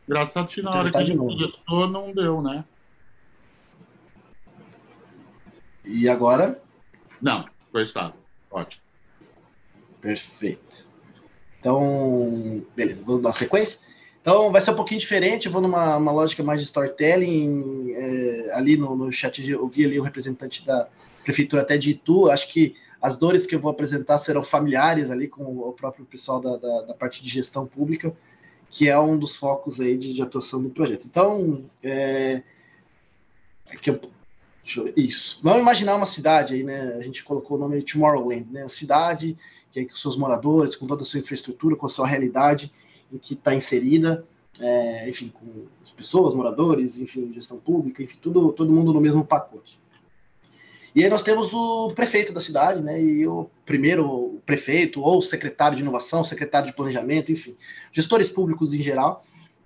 Engraçado que na hora que a gente começou, não deu, né? E agora? Não, foi estado. Ótimo. Perfeito. Então, beleza, vou dar sequência. Então vai ser um pouquinho diferente, eu vou numa lógica mais de storytelling. É, ali no, no chat eu vi ali o representante da prefeitura até de Itu. Acho que as dores que eu vou apresentar serão familiares ali com o próprio pessoal da, da, da parte de gestão pública, que é um dos focos aí de, de atuação do projeto. Então, é, aqui eu, eu, isso. Vamos imaginar uma cidade aí, né? A gente colocou o nome de Tomorrowland, né? Uma cidade que aí, com seus moradores, com toda a sua infraestrutura, com a sua realidade em que está inserida, é, enfim, com as pessoas, moradores, enfim, gestão pública, enfim, tudo, todo mundo no mesmo pacote. E aí nós temos o prefeito da cidade, né, e o primeiro prefeito, ou secretário de inovação, secretário de planejamento, enfim, gestores públicos em geral,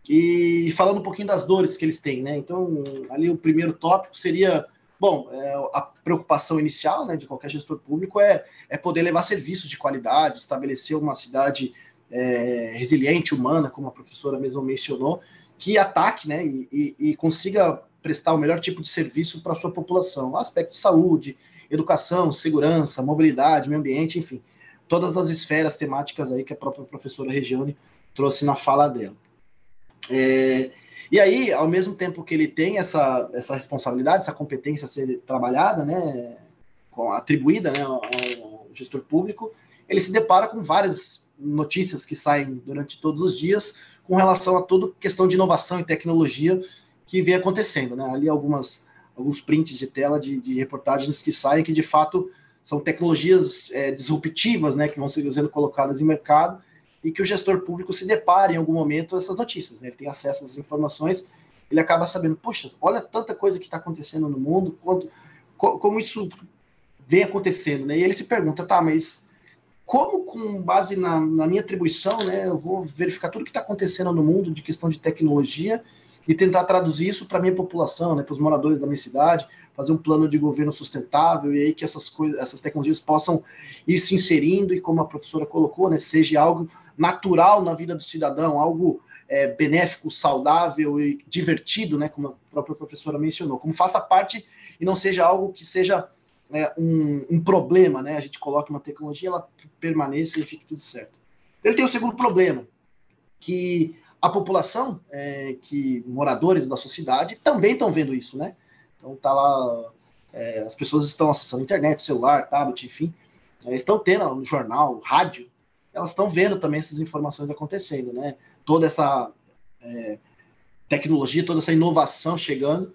e falando um pouquinho das dores que eles têm, né? Então, ali o primeiro tópico seria, bom, é, a preocupação inicial, né, de qualquer gestor público é, é poder levar serviços de qualidade, estabelecer uma cidade é, resiliente, humana, como a professora mesmo mencionou, que ataque, né, e, e, e consiga prestar o melhor tipo de serviço para a sua população, aspecto de saúde, educação, segurança, mobilidade, meio ambiente, enfim, todas as esferas temáticas aí que a própria professora Regiane trouxe na fala dela. É, e aí, ao mesmo tempo que ele tem essa, essa responsabilidade, essa competência a ser trabalhada, né, atribuída né, ao gestor público, ele se depara com várias notícias que saem durante todos os dias com relação a toda questão de inovação e tecnologia que vem acontecendo. Né? Ali algumas, alguns prints de tela de, de reportagens que saem que, de fato, são tecnologias é, disruptivas né, que vão sendo colocadas em mercado e que o gestor público se depare em algum momento essas notícias. Né? Ele tem acesso às informações, ele acaba sabendo, puxa, olha tanta coisa que está acontecendo no mundo, quanto, co como isso vem acontecendo. Né? E ele se pergunta, tá, mas como com base na, na minha atribuição, né, eu vou verificar tudo que está acontecendo no mundo de questão de tecnologia e tentar traduzir isso para a minha população, né, para os moradores da minha cidade, fazer um plano de governo sustentável e aí que essas coisas, essas tecnologias possam ir se inserindo e como a professora colocou, né, seja algo natural na vida do cidadão, algo é, benéfico, saudável e divertido, né, como a própria professora mencionou, como faça parte e não seja algo que seja é, um, um, problema, né, a gente coloca uma tecnologia, ela permaneça e fique tudo certo. Ele tem o segundo problema, que a população, é, que moradores da sociedade, também estão vendo isso, né? Então tá lá, é, as pessoas estão acessando internet, celular, tablet, enfim, é, estão tendo no jornal, rádio, elas estão vendo também essas informações acontecendo, né? Toda essa é, tecnologia, toda essa inovação chegando,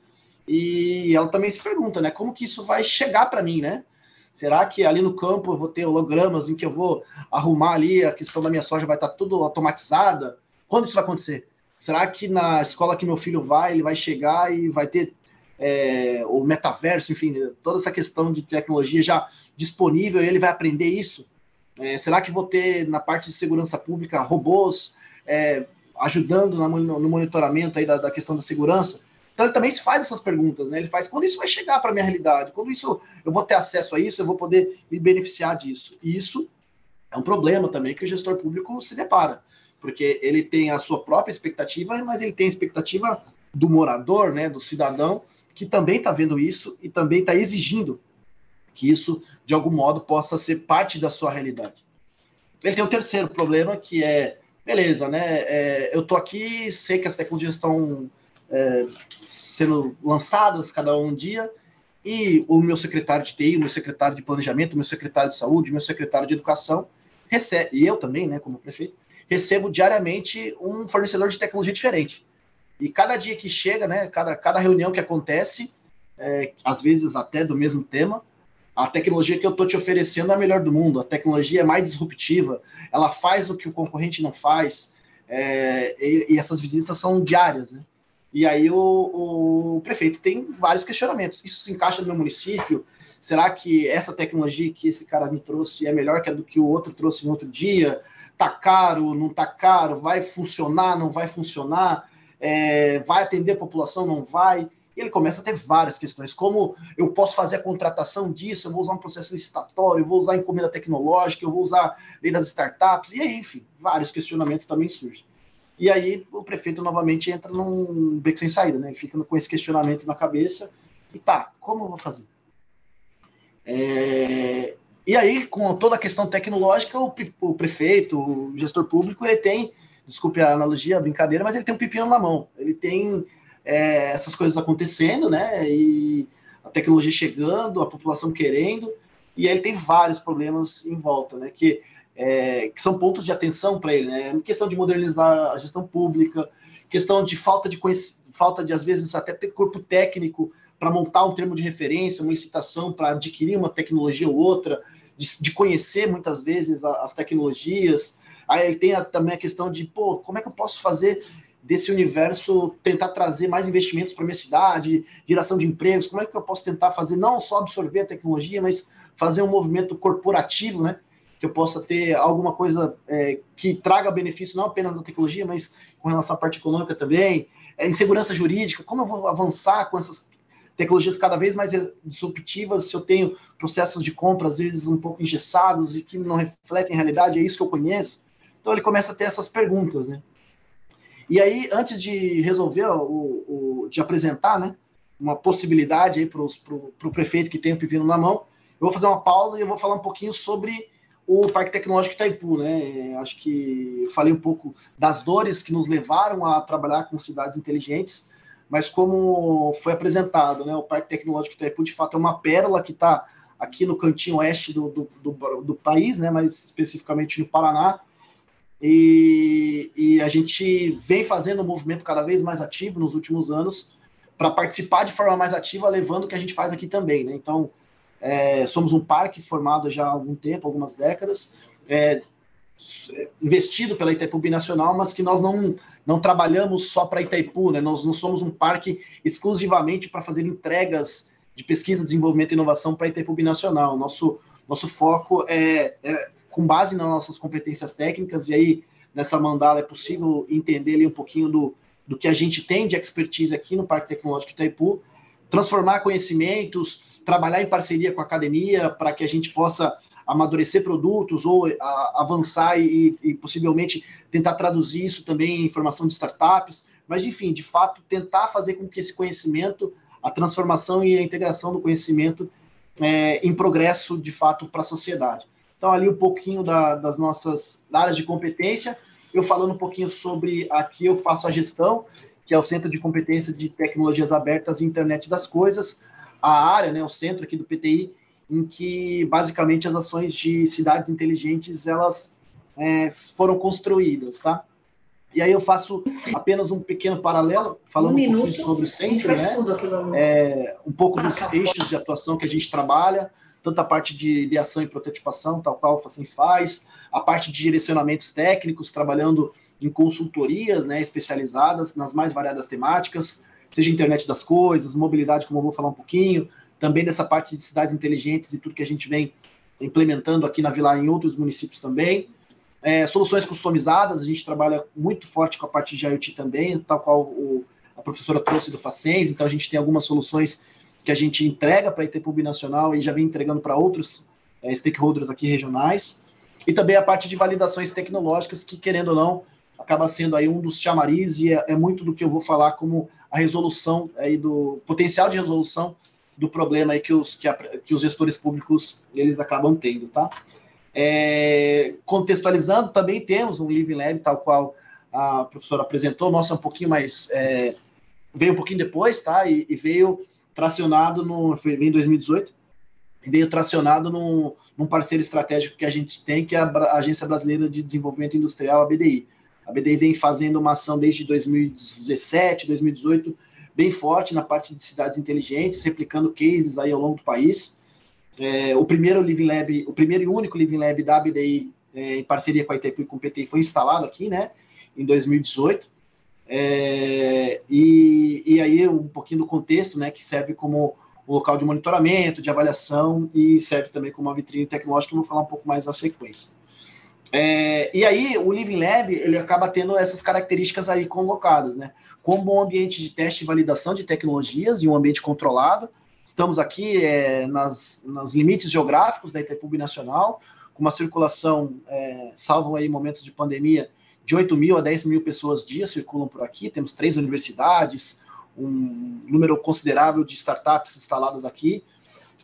e ela também se pergunta, né? Como que isso vai chegar para mim, né? Será que ali no campo eu vou ter hologramas em que eu vou arrumar ali a questão da minha soja vai estar tudo automatizada? Quando isso vai acontecer? Será que na escola que meu filho vai, ele vai chegar e vai ter é, o metaverso, enfim, toda essa questão de tecnologia já disponível e ele vai aprender isso? É, será que vou ter na parte de segurança pública robôs é, ajudando no monitoramento aí da, da, questão da segurança? Então ele também se faz essas perguntas, né? Ele faz quando isso vai chegar para a minha realidade, quando isso eu vou ter acesso a isso, eu vou poder me beneficiar disso. E isso é um problema também que o gestor público se depara porque ele tem a sua própria expectativa, mas ele tem a expectativa do morador, né, do cidadão, que também está vendo isso e também está exigindo que isso, de algum modo, possa ser parte da sua realidade. Ele tem o um terceiro problema, que é, beleza, né, é, eu estou aqui, sei que as tecnologias estão é, sendo lançadas cada um dia, e o meu secretário de TI, o meu secretário de planejamento, o meu secretário de saúde, o meu secretário de educação, recebe, e eu também, né, como prefeito, recebo diariamente um fornecedor de tecnologia diferente. E cada dia que chega, né, cada, cada reunião que acontece, é, às vezes até do mesmo tema, a tecnologia que eu estou te oferecendo é a melhor do mundo, a tecnologia é mais disruptiva, ela faz o que o concorrente não faz, é, e, e, essas visitas são diárias, né? E aí o, o, prefeito tem vários questionamentos. Isso se encaixa no meu município? Será que essa tecnologia que esse cara me trouxe é melhor que a do que o outro trouxe no outro dia? tá caro, não tá caro, vai funcionar, não vai funcionar, é, vai atender a população, não vai. E ele começa a ter várias questões, como eu posso fazer a contratação disso, eu vou usar um processo licitatório, eu vou usar encomenda tecnológica, eu vou usar lei das startups, e aí, enfim, vários questionamentos também surgem. E aí o prefeito novamente entra num beco sem saída, né? Fica com esse questionamento na cabeça, e tá, como eu vou fazer? É, e aí, com toda a questão tecnológica, o, o prefeito, o gestor público, ele tem, desculpe a analogia, a brincadeira, mas ele tem um pepino na mão. Ele tem é, essas coisas acontecendo, né? E a tecnologia chegando, a população querendo, e aí ele tem vários problemas em volta, né? Que, é, que são pontos de atenção para ele, né? Questão de modernizar a gestão pública, questão de falta de falta de às vezes até ter corpo técnico para montar um termo de referência, uma incitação para adquirir uma tecnologia ou outra, de, de conhecer muitas vezes a, as tecnologias. Aí tem a, também a questão de, pô, como é que eu posso fazer desse universo tentar trazer mais investimentos para minha cidade, geração de empregos, como é que eu posso tentar fazer não só absorver a tecnologia, mas fazer um movimento corporativo, né? Que eu possa ter alguma coisa é, que traga benefício não apenas da tecnologia, mas com relação à parte econômica também, é, insegurança jurídica, como eu vou avançar com essas tecnologias cada vez mais disruptivas, se eu tenho processos de compra às vezes um pouco engessados e que não refletem a realidade, é isso que eu conheço. Então ele começa a ter essas perguntas, né? E aí, antes de resolver, o, o de apresentar, né, uma possibilidade aí para o prefeito que tem o pepino na mão, eu vou fazer uma pausa e eu vou falar um pouquinho sobre o Parque Tecnológico Itaipu, né? Acho que falei um pouco das dores que nos levaram a trabalhar com cidades inteligentes, mas como foi apresentado, né? O Parque Tecnológico Itaipu, de fato, é uma pérola que está aqui no cantinho oeste do, do, do, do, país, né? Mais especificamente no Paraná. E, e a gente vem fazendo um movimento cada vez mais ativo nos últimos anos para participar de forma mais ativa, levando o que a gente faz aqui também, né? Então, é, somos um parque formado já há algum tempo, algumas décadas, é, investido pela Itaipu Binacional, mas que nós não, não trabalhamos só para Itaipu, né? nós não somos um parque exclusivamente para fazer entregas de pesquisa, desenvolvimento e inovação para Itaipu Binacional. Nosso, nosso foco é, é, com base nas nossas competências técnicas, e aí nessa mandala é possível entender ali um pouquinho do, do que a gente tem de expertise aqui no Parque Tecnológico Itaipu, transformar conhecimentos, trabalhar em parceria com a academia para que a gente possa amadurecer produtos ou a, avançar e, e, possivelmente tentar traduzir isso também em informação de startups, mas enfim, de fato, tentar fazer com que esse conhecimento, a transformação e a integração do conhecimento é, em progresso de fato para a sociedade. Então, ali um pouquinho da, das nossas áreas de competência, eu falando um pouquinho sobre aqui eu faço a gestão, que é o Centro de Competência de Tecnologias Abertas e Internet das Coisas, a área, né, o centro aqui do PTI, em que basicamente as ações de cidades inteligentes elas é, foram construídas, tá? E aí eu faço apenas um pequeno paralelo, falando um, um pouquinho sobre o centro, né? É, um pouco dos eixos de atuação que a gente trabalha, tanto a parte de ideação e prototipação, tal qual o Facens faz, a parte de direcionamentos técnicos, trabalhando em consultorias né, especializadas nas mais variadas temáticas, seja internet das coisas, mobilidade, como eu vou falar um pouquinho, também dessa parte de cidades inteligentes e tudo que a gente vem implementando aqui na Vila em outros municípios também. É, soluções customizadas, a gente trabalha muito forte com a parte de IoT também, tal qual o, a professora trouxe do Facens, então a gente tem algumas soluções que a gente entrega para a Itaipu Nacional e já vem entregando para outros é, stakeholders aqui regionais. E também a parte de validações tecnológicas, que, querendo ou não, acaba sendo aí um dos chamariz e é, é muito do que eu vou falar como a resolução aí do potencial de resolução do problema aí que os, que, a, que os gestores públicos eles acabam tendo, tá? É, contextualizando, também temos um Living Lab, tal qual a professora apresentou, nossa, um pouquinho mais, é, veio um pouquinho depois, tá? E, e veio tracionado no, foi em 2018, e veio tracionado num, parceiro estratégico que a gente tem, que é a Agência Brasileira de Desenvolvimento Industrial, a BDI. A BDI vem fazendo uma ação desde 2017, 2018, bem forte na parte de cidades inteligentes, replicando cases aí ao longo do país. É, o primeiro Living Lab, o primeiro e único Living Lab da BDI, é, em parceria com a Itaipu e com o PT, foi instalado aqui, né, em 2018. É, e, e aí um pouquinho do contexto, né, que serve como o local de monitoramento, de avaliação e serve também como uma vitrine tecnológica, eu vou falar um pouco mais na sequência. É, e aí, o Living Lab, ele acaba tendo essas características aí colocadas, né? Como um ambiente de teste e validação de tecnologias e um ambiente controlado. Estamos aqui é, nas, nos limites geográficos da Itaipu Nacional, com uma circulação, é, salvo aí momentos de pandemia, de 8 mil a 10 mil pessoas dia circulam por aqui. Temos três universidades, um número considerável de startups instaladas aqui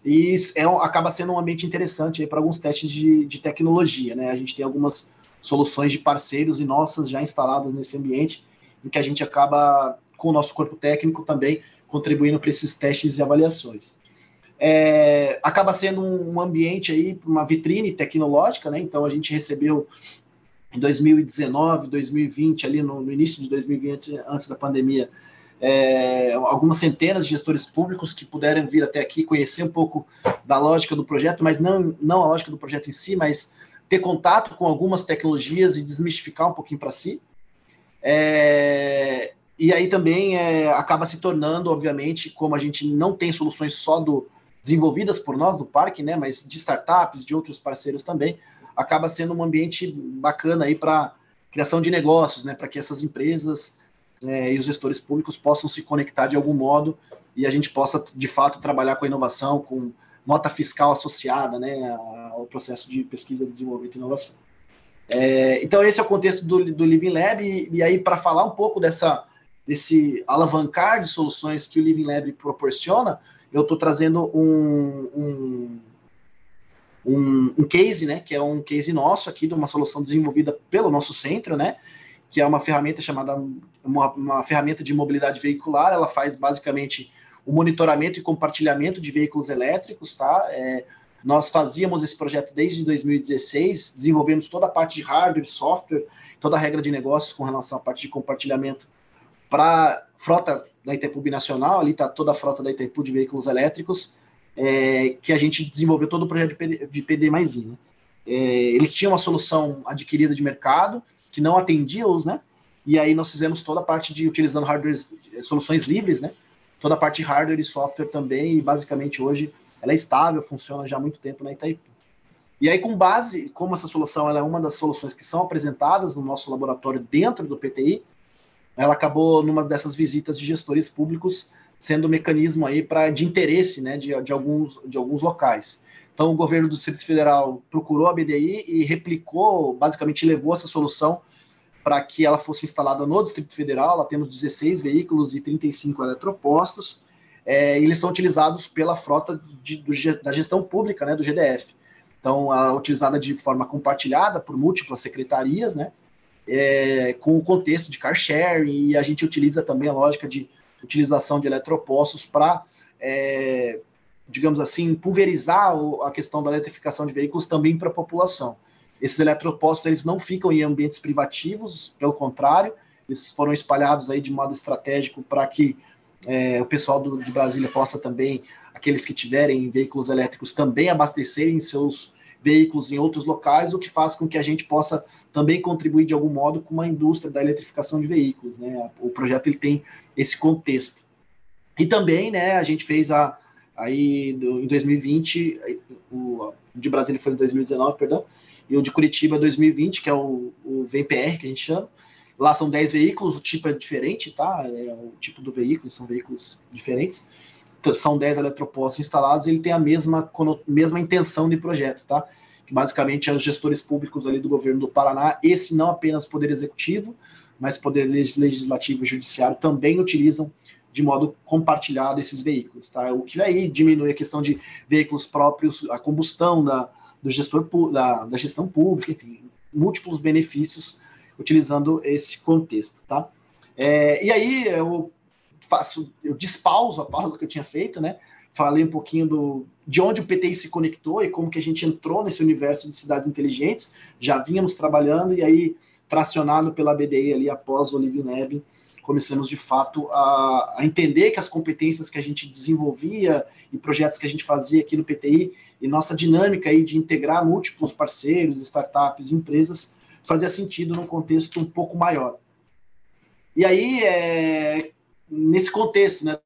e é, acaba sendo um ambiente interessante para alguns testes de, de tecnologia. Né? A gente tem algumas soluções de parceiros e nossas já instaladas nesse ambiente, em que a gente acaba, com o nosso corpo técnico, também contribuindo para esses testes e avaliações. É, acaba sendo um ambiente aí, uma vitrine tecnológica, né? Então a gente recebeu em 2019, 2020, ali no, no início de 2020, antes da pandemia, é, algumas centenas de gestores públicos que puderam vir até aqui conhecer um pouco da lógica do projeto, mas não, não a lógica do projeto em si, mas ter contato com algumas tecnologias e desmistificar um pouquinho para si. É, e aí também é, acaba se tornando, obviamente, como a gente não tem soluções só do desenvolvidas por nós do parque, né, mas de startups, de outros parceiros também, acaba sendo um ambiente bacana aí para criação de negócios, né, para que essas empresas é, e os gestores públicos possam se conectar de algum modo e a gente possa, de fato, trabalhar com a inovação, com nota fiscal associada né, ao processo de pesquisa, desenvolvimento e inovação. É, então, esse é o contexto do, do Living Lab, e, e aí, para falar um pouco dessa, desse alavancar de soluções que o Living Lab proporciona, eu estou trazendo um, um, um, um, case, né, que é um case nosso aqui, de uma solução desenvolvida pelo nosso centro, né, que é uma ferramenta chamada, uma, uma ferramenta de mobilidade veicular, ela faz basicamente o monitoramento e compartilhamento de veículos elétricos, tá? É, nós fazíamos esse projeto desde 2016, desenvolvemos toda a parte de hardware, software, toda a regra de negócios com relação à parte de compartilhamento para frota da Itaipu Nacional, ali está toda a frota da Itaipu de veículos elétricos, é, que a gente desenvolveu todo o projeto de PD, de PD né? é, eles tinham uma solução adquirida de mercado que não atendia-os, né? E aí nós fizemos toda a parte de utilizando hardware, soluções livres, né? Toda a parte de hardware e software também, e basicamente hoje ela é estável, funciona já há muito tempo na Itaipu. E aí, com base, como essa solução é uma das soluções que são apresentadas no nosso laboratório dentro do PTI, ela acabou numa dessas visitas de gestores públicos sendo um mecanismo aí para de interesse, né, de, de, alguns de alguns locais. Então, o governo do Distrito Federal procurou a BDI e replicou, basicamente levou essa solução para que ela fosse instalada no Distrito Federal. Lá temos 16 veículos e 35 eletropostos. É, eles são utilizados pela frota de, do, da gestão pública, né, do GDF. Então, ela é utilizada de forma compartilhada por múltiplas secretarias, né, é, com o contexto de car sharing, e a gente utiliza também a lógica de utilização de eletropostos para, é, digamos assim, pulverizar a questão da eletrificação de veículos também para a população. Esses eletropostos eles não ficam em ambientes privativos, pelo contrário, eles foram espalhados aí de modo estratégico para que é, o pessoal do, de Brasília possa também, aqueles que tiverem veículos elétricos, também abastecerem seus veículos em outros locais, o que faz com que a gente possa também contribuir de algum modo com uma indústria da eletrificação de veículos. Né? O projeto ele tem esse contexto. E também, né, a gente fez a aí do, em 2020, o de Brasília foi em 2019, perdão, e o de Curitiba 2020, que é o, o VPR que a gente chama. Lá são 10 veículos, o tipo é diferente, tá? É o tipo do veículo, são veículos diferentes são 10 eletropostos instalados, ele tem a mesma, mesma intenção de projeto, tá? Que basicamente é os gestores públicos ali do governo do Paraná, esse não apenas Poder Executivo, mas Poder Legislativo e Judiciário também utilizam de modo compartilhado esses veículos, tá? O que aí diminui a questão de veículos próprios, a combustão da, do gestor da, da gestão pública, enfim, múltiplos benefícios utilizando esse contexto, tá? É, e aí eu faço, eu despauso a pausa que eu tinha feito, né? Falei um pouquinho do, de onde o PTI se conectou e como que a gente entrou nesse universo de cidades inteligentes. Já vínhamos trabalhando e aí, tracionado pela BDI ali após o Livineb, começamos de fato a, a, entender que as competências que a gente desenvolvia e projetos que a gente fazia aqui no PTI e nossa dinâmica aí de integrar múltiplos parceiros, startups, empresas, fazia sentido num contexto um pouco maior. E aí, é, nesse contexto, né?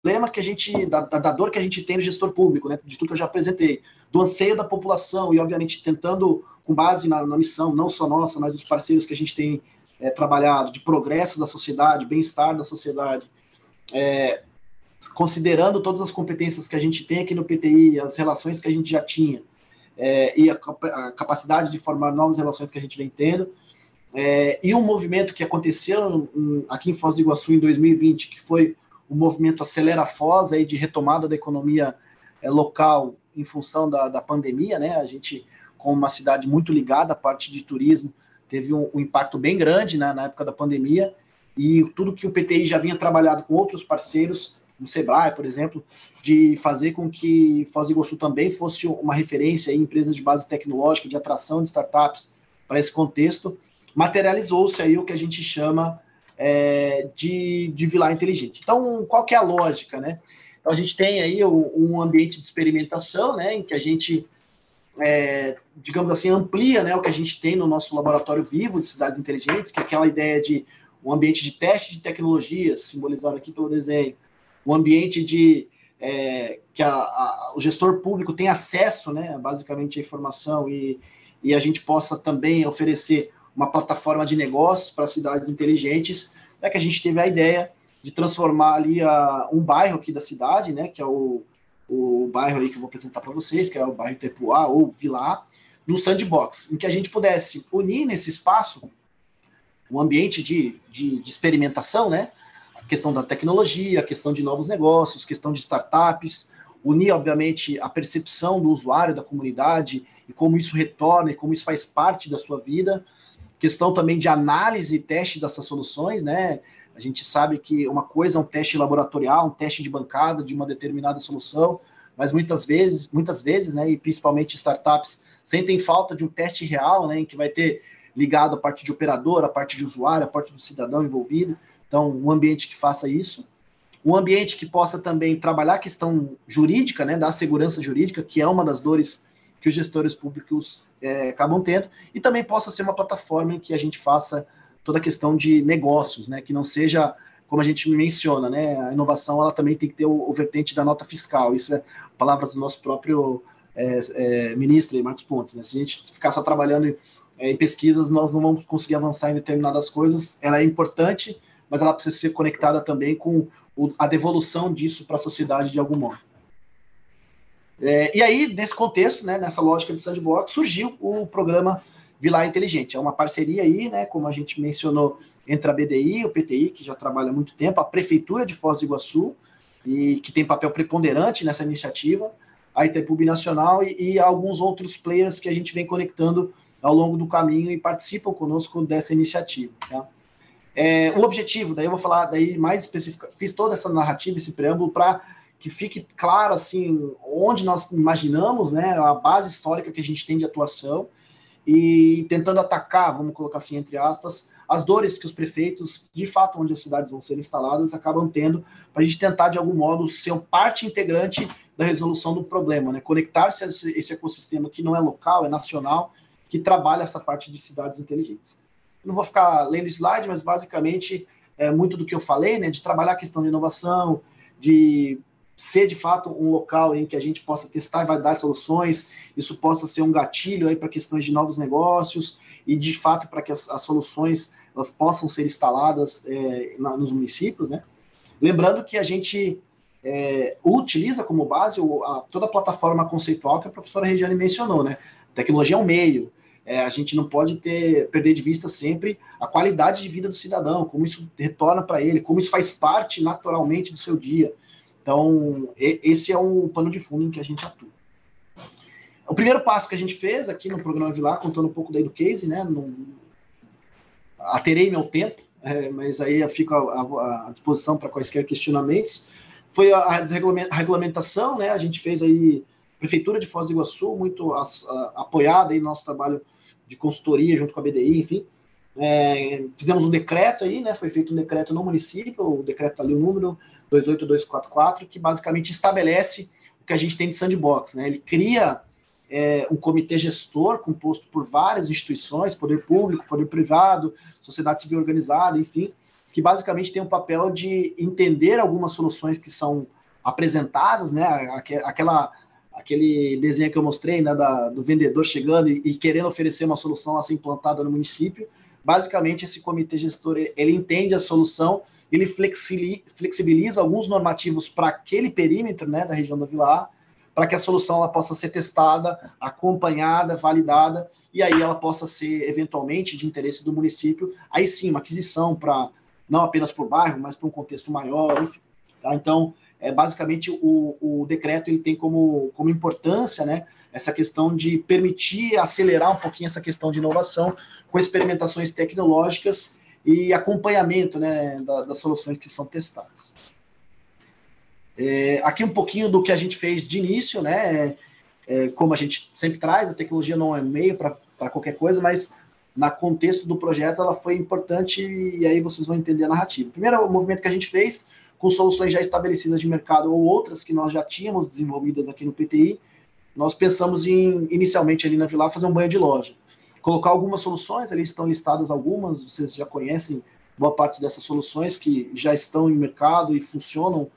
problema que a gente, da, da, dor que a gente tem no gestor público, né, de tudo que eu já apresentei, do anseio da população e, obviamente, tentando, com base na, na missão, não só nossa, mas dos parceiros que a gente tem é, trabalhado, de progresso da sociedade, bem-estar da sociedade, é, considerando todas as competências que a gente tem aqui no PTI, as relações que a gente já tinha, é, e a, a, capacidade de formar novas relações que a gente vem tendo, é, e um movimento que aconteceu aqui em Foz do Iguaçu em 2020, que foi o movimento Acelera Foz, aí, de retomada da economia é, local em função da, da pandemia, né? A gente, como uma cidade muito ligada à parte de turismo, teve um, um impacto bem grande né, na época da pandemia, e tudo que o PTI já vinha trabalhado com outros parceiros, o Sebrae, por exemplo, de fazer com que Foz do Iguaçu também fosse uma referência em empresas de base tecnológica, de atração de startups para esse contexto, materializou-se aí o que a gente chama é, de, de vilar inteligente. Então, qual que é a lógica, né? Então, a gente tem aí um ambiente de experimentação, né, em que a gente, é, digamos assim, amplia né, o que a gente tem no nosso laboratório vivo de cidades inteligentes, que é aquela ideia de um ambiente de teste de tecnologias, simbolizado aqui pelo desenho, um ambiente de é, que a, a, o gestor público tenha acesso, né, basicamente, à informação e, e a gente possa também oferecer uma plataforma de negócios para cidades inteligentes, é que a gente teve a ideia de transformar ali a, um bairro aqui da cidade, né, que é o, o bairro aí que eu vou apresentar para vocês, que é o bairro Tepuá ou Vila, no sandbox, em que a gente pudesse unir nesse espaço o ambiente de, de, de experimentação, né, a questão da tecnologia, a questão de novos negócios, questão de startups, unir, obviamente, a percepção do usuário, da comunidade, e como isso retorna, e como isso faz parte da sua vida, questão também de análise e teste dessas soluções, né? A gente sabe que uma coisa é um teste laboratorial, um teste de bancada de uma determinada solução, mas muitas vezes, muitas vezes, né, e principalmente startups sentem falta de um teste real, né, em que vai ter ligado a parte de operador, a parte de usuário, a parte do cidadão envolvido. Então, um ambiente que faça isso. Um ambiente que possa também trabalhar a questão jurídica, né, da segurança jurídica, que é uma das dores que os gestores públicos é, acabam tendo, e também possa ser uma plataforma em que a gente faça toda a questão de negócios, né, que não seja como a gente menciona, né, a inovação ela também tem que ter o, o vertente da nota fiscal. Isso é palavras do nosso próprio é, é, ministro, Marcos Pontes. Né? Se a gente ficar só trabalhando em, é, em pesquisas, nós não vamos conseguir avançar em determinadas coisas. Ela é importante, mas ela precisa ser conectada também com o, a devolução disso para a sociedade de algum modo. É, e aí, nesse contexto, né, nessa lógica de sandbox, surgiu o programa Vilar Inteligente. É uma parceria aí, né, como a gente mencionou, entre a BDI, o PTI, que já trabalha há muito tempo, a Prefeitura de Foz do Iguaçu, e que tem papel preponderante nessa iniciativa, a Itaipu Nacional e, e alguns outros players que a gente vem conectando ao longo do caminho e participam conosco dessa iniciativa. Tá? É, o objetivo, daí eu vou falar daí mais específico, fiz toda essa narrativa, esse preâmbulo para que fique claro assim onde nós imaginamos, né, a base histórica que a gente tem de atuação e tentando atacar, vamos colocar assim entre aspas, as dores que os prefeitos, de fato, onde as cidades vão ser instaladas, acabam tendo, para a gente tentar de algum modo ser parte integrante da resolução do problema, né? Conectar-se a esse ecossistema que não é local, é nacional, que trabalha essa parte de cidades inteligentes. não vou ficar lendo slide, mas basicamente é muito do que eu falei, né? De trabalhar a questão de inovação, de ser de fato um local em que a gente possa testar e vai dar soluções, isso possa ser um gatilho aí para questões de novos negócios e de fato para que as, as, soluções elas possam ser instaladas é, na, nos municípios, né? Lembrando que a gente é, utiliza como base o, a, toda a plataforma conceitual que a professora Regiane mencionou, né? tecnologia é um meio, é, a gente não pode ter perder de vista sempre a qualidade de vida do cidadão, como isso retorna para ele, como isso faz parte naturalmente do seu dia. Então, esse é um pano de fundo em que a gente atua. O primeiro passo que a gente fez aqui no programa Vilar, contando um pouco daí do case, né? No, aterei meu tempo, é, mas aí eu fico à, à disposição para quaisquer questionamentos. Foi a, a regulamentação, né? A gente fez aí Prefeitura de Foz do Iguaçu, muito a, apoiada aí no nosso trabalho de consultoria junto com a BDI, enfim. É, fizemos um decreto aí, né? Foi feito um decreto no município, o decreto tá ali o número 28244, que basicamente estabelece o que a gente tem de sandbox, né? Ele cria é, um comitê gestor composto por várias instituições, poder público, poder privado, sociedade civil organizada, enfim, que basicamente tem o papel de entender algumas soluções que são apresentadas, né? Aquela aquele desenho que eu mostrei, né, da, do vendedor chegando e, e, querendo oferecer uma solução a ser implantada no município. Basicamente, esse comitê gestor ele entende a solução, ele flexibiliza alguns normativos para aquele perímetro né, da região da Vila A, para que a solução ela possa ser testada, acompanhada, validada, e aí ela possa ser eventualmente de interesse do município, aí sim, uma aquisição para não apenas para o bairro, mas para um contexto maior, enfim. Tá? Então, é, basicamente o, o decreto ele tem como, como importância né, essa questão de permitir acelerar um pouquinho essa questão de inovação com experimentações tecnológicas e acompanhamento né, da, das soluções que são testadas. É, aqui um pouquinho do que a gente fez de início, né? É, como a gente sempre traz, a tecnologia não é meio para qualquer coisa, mas na contexto do projeto ela foi importante e aí vocês vão entender a narrativa. Primeiro, o movimento que a gente fez com soluções já estabelecidas de mercado ou outras que nós já tínhamos desenvolvidas aqui no PTI, nós pensamos em, inicialmente ali na Vila, fazer um banho de loja. Colocar algumas soluções, ali estão listadas algumas, vocês já conhecem boa parte dessas soluções que já estão em mercado e funcionam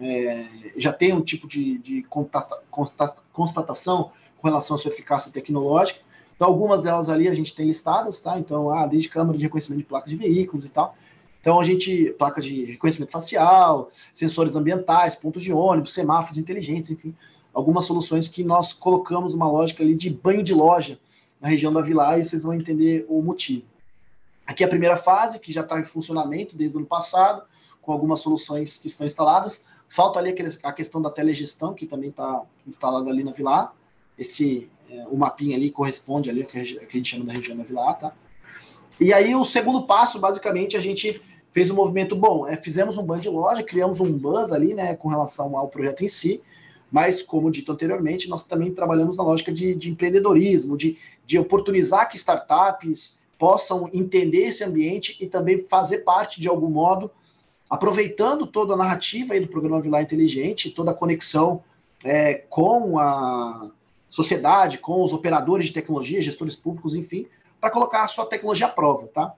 é, já tem um tipo de, de constatação com relação à sua eficácia tecnológica. Então, algumas delas ali a gente tem listadas, tá? Então, ah, desde câmera de reconhecimento de placas de veículos e tal. Então, a gente, placa de reconhecimento facial, sensores ambientais, pontos de ônibus, semáforos inteligentes, enfim, algumas soluções que nós colocamos uma lógica ali de banho de loja na região da Vila e vocês vão entender o motivo. Aqui é a primeira fase, que já está em funcionamento desde o ano passado, com algumas soluções que estão instaladas. Falta ali a questão da telegestão, que também está instalada ali na Vila. Esse, é, o mapinha ali corresponde ali ao que a gente chama da região da Vila, tá? E aí o segundo passo, basicamente, a gente fez um movimento bom. É, fizemos um ban de loja, criamos um buzz ali, né, com relação ao projeto em si, mas, como dito anteriormente, nós também trabalhamos na lógica de, de empreendedorismo, de, de oportunizar que startups possam entender esse ambiente e também fazer parte, de algum modo, aproveitando toda a narrativa aí do programa Vilar Inteligente, toda a conexão é, com a sociedade, com os operadores de tecnologia, gestores públicos, enfim, para colocar a sua tecnologia à prova, tá?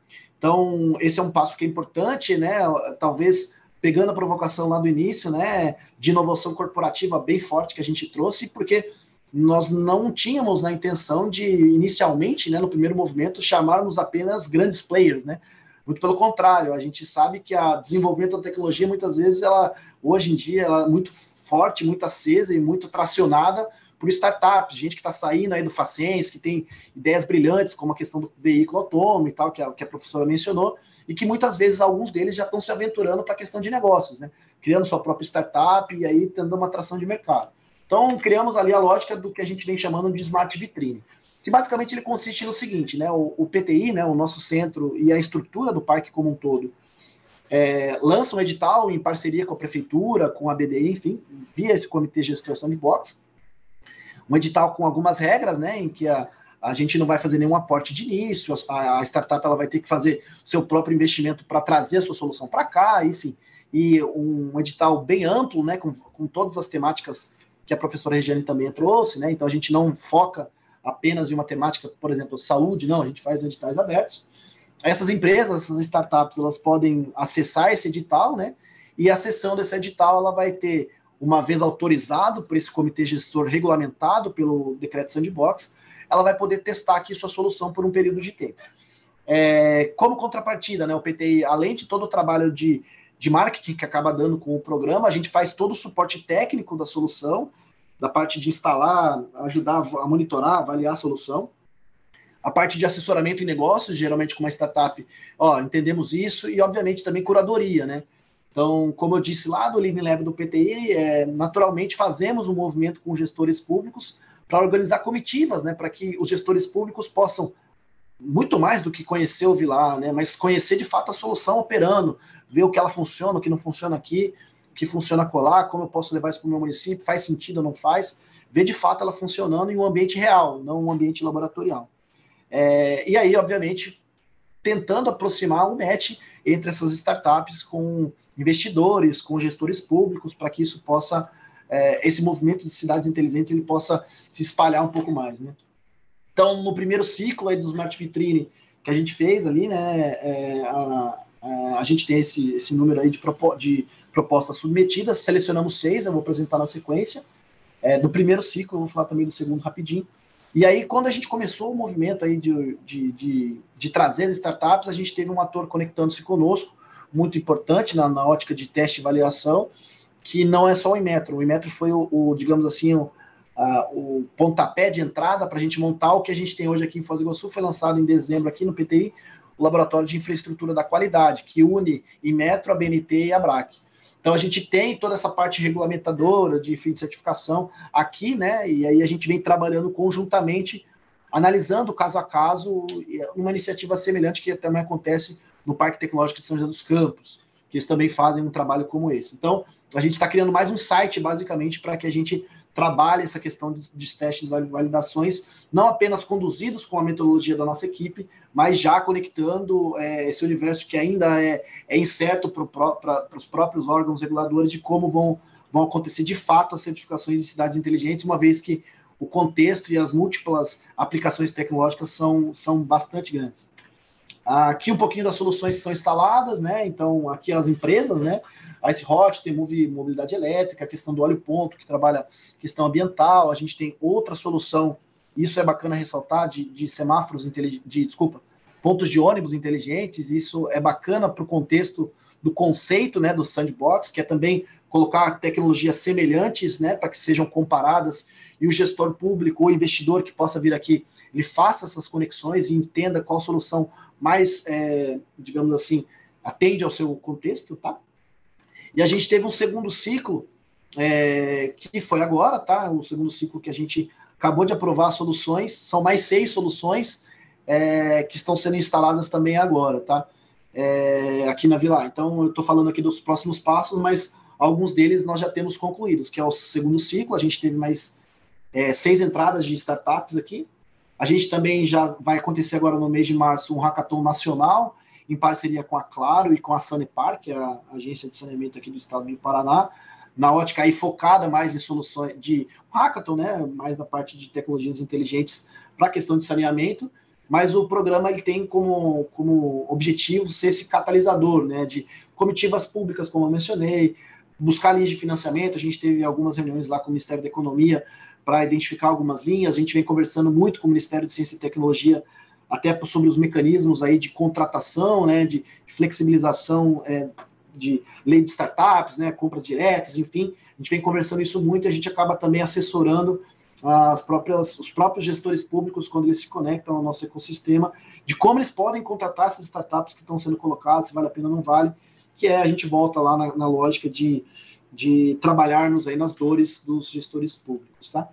Então, esse é um passo que é importante, né? Talvez pegando a provocação lá do início, né, de inovação corporativa bem forte que a gente trouxe, porque nós não tínhamos na intenção de, inicialmente, né, no primeiro movimento, chamarmos apenas grandes players, né? Muito pelo contrário, a gente sabe que a desenvolvimento da tecnologia, muitas vezes, ela, hoje em dia, ela é muito forte, muito acesa e muito tracionada por startups, gente que está saindo aí do Facens, que tem ideias brilhantes, como a questão do veículo autônomo e tal, que a, que a professora mencionou, e que muitas vezes alguns deles já estão se aventurando para a questão de negócios, né? Criando sua própria startup e aí tendo uma atração de mercado. Então, criamos ali a lógica do que a gente vem chamando de Smart Vitrine, que basicamente ele consiste no seguinte, né? O, o PTI, né, o nosso centro e a estrutura do parque como um todo, é, lança um edital em parceria com a prefeitura, com a BDI, enfim, via esse comitê de gestão sandbox, um edital com algumas regras, né, em que a, a gente não vai fazer nenhum aporte de início, a, a startup ela vai ter que fazer seu próprio investimento para trazer a sua solução para cá, enfim, e um edital bem amplo, né, com, com todas as temáticas que a professora Regiane também trouxe, né, então a gente não foca apenas em uma temática, por exemplo, saúde, não, a gente faz editais abertos. Essas empresas, essas startups, elas podem acessar esse edital, né, e a sessão desse edital, ela vai ter, uma vez autorizado por esse comitê gestor regulamentado pelo decreto sandbox, ela vai poder testar aqui sua solução por um período de tempo. É, como contrapartida, né, o PTI, além de todo o trabalho de, de marketing que acaba dando com o programa, a gente faz todo o suporte técnico da solução, da parte de instalar, ajudar a monitorar, avaliar a solução. A parte de assessoramento em negócios, geralmente com uma startup, ó, entendemos isso, e obviamente também curadoria, né? Então, como eu disse lá do Living Lab do PTI, é, naturalmente fazemos um movimento com gestores públicos para organizar comitivas, né, para que os gestores públicos possam muito mais do que conhecer o Vilar, né, mas conhecer de fato a solução operando, ver o que ela funciona, o que não funciona aqui, o que funciona colar, como eu posso levar isso para o meu município, faz sentido ou não faz, ver de fato ela funcionando em um ambiente real, não um ambiente laboratorial. É, e aí, obviamente, tentando aproximar o match entre essas startups com investidores, com gestores públicos, para que isso possa, é, esse movimento de cidades inteligentes, ele possa se espalhar um pouco mais, né? Então, no primeiro ciclo aí do Smart Vitrine que a gente fez ali, né, é, a, a, a, gente tem esse, esse número aí de, propo, de propostas submetidas, selecionamos seis, eu vou apresentar na sequência, é, do primeiro ciclo, eu vou falar também do segundo rapidinho, e aí, quando a gente começou o movimento aí de, de, de, de trazer as startups, a gente teve um ator conectando-se conosco, muito importante na, na, ótica de teste e avaliação, que não é só o Inmetro. O Inmetro foi o, o digamos assim, o, a, o pontapé de entrada para a gente montar o que a gente tem hoje aqui em Foz do Iguaçu. Foi lançado em dezembro aqui no PTI, o Laboratório de Infraestrutura da Qualidade, que une Inmetro, a BNT e a BRAC. Então a gente tem toda essa parte regulamentadora de fim de certificação aqui, né? E aí a gente vem trabalhando conjuntamente, analisando caso a caso, uma iniciativa semelhante que também acontece no Parque Tecnológico de São José dos Campos, que eles também fazem um trabalho como esse. Então, a gente está criando mais um site, basicamente, para que a gente trabalhe essa questão de, de testes e validações, não apenas conduzidos com a metodologia da nossa equipe, mas já conectando é, esse universo que ainda é, é incerto para os próprios órgãos reguladores de como vão, vão acontecer de fato as certificações de cidades inteligentes, uma vez que o contexto e as múltiplas aplicações tecnológicas são, são bastante grandes. Aqui um pouquinho das soluções que são instaladas, né? Então, aqui as empresas, né? Ice Hot tem mobilidade elétrica, a questão do óleo ponto, que trabalha questão ambiental, a gente tem outra solução, isso é bacana ressaltar, de, de semáforos inteligentes, de, desculpa, pontos de ônibus inteligentes, isso é bacana para o contexto do conceito, né, do sandbox, que é também colocar tecnologias semelhantes, né, para que sejam comparadas e o gestor público ou investidor que possa vir aqui, ele faça essas conexões e entenda qual solução mais, é, digamos assim, atende ao seu contexto, tá? E a gente teve um segundo ciclo, é, que foi agora, tá? O segundo ciclo que a gente acabou de aprovar soluções, são mais seis soluções é, que estão sendo instaladas também agora, tá? É, aqui na Vila. Então, eu estou falando aqui dos próximos passos, mas alguns deles nós já temos concluídos, que é o segundo ciclo, a gente teve mais é, seis entradas de startups aqui. A gente também já vai acontecer agora no mês de março um hackathon nacional, em parceria com a Claro e com a Sanepar, que é a agência de saneamento aqui do estado do Paraná, na ótica aí focada mais em soluções de hackathon, né, mais na parte de tecnologias inteligentes para a questão de saneamento, mas o programa ele tem como, como objetivo ser esse catalisador, né, de comitivas públicas, como eu mencionei, buscar linhas de financiamento, a gente teve algumas reuniões lá com o Ministério da Economia para identificar algumas linhas, a gente vem conversando muito com o Ministério de Ciência e Tecnologia até sobre os mecanismos aí de contratação, né, de flexibilização é, de lei de startups, né, compras diretas, enfim, a gente vem conversando isso muito e a gente acaba também assessorando as próprias, os próprios gestores públicos quando eles se conectam ao nosso ecossistema, de como eles podem contratar essas startups que estão sendo colocadas, se vale a pena ou não vale, que é a gente volta lá na, na lógica de, de trabalharmos aí nas dores dos gestores públicos, tá?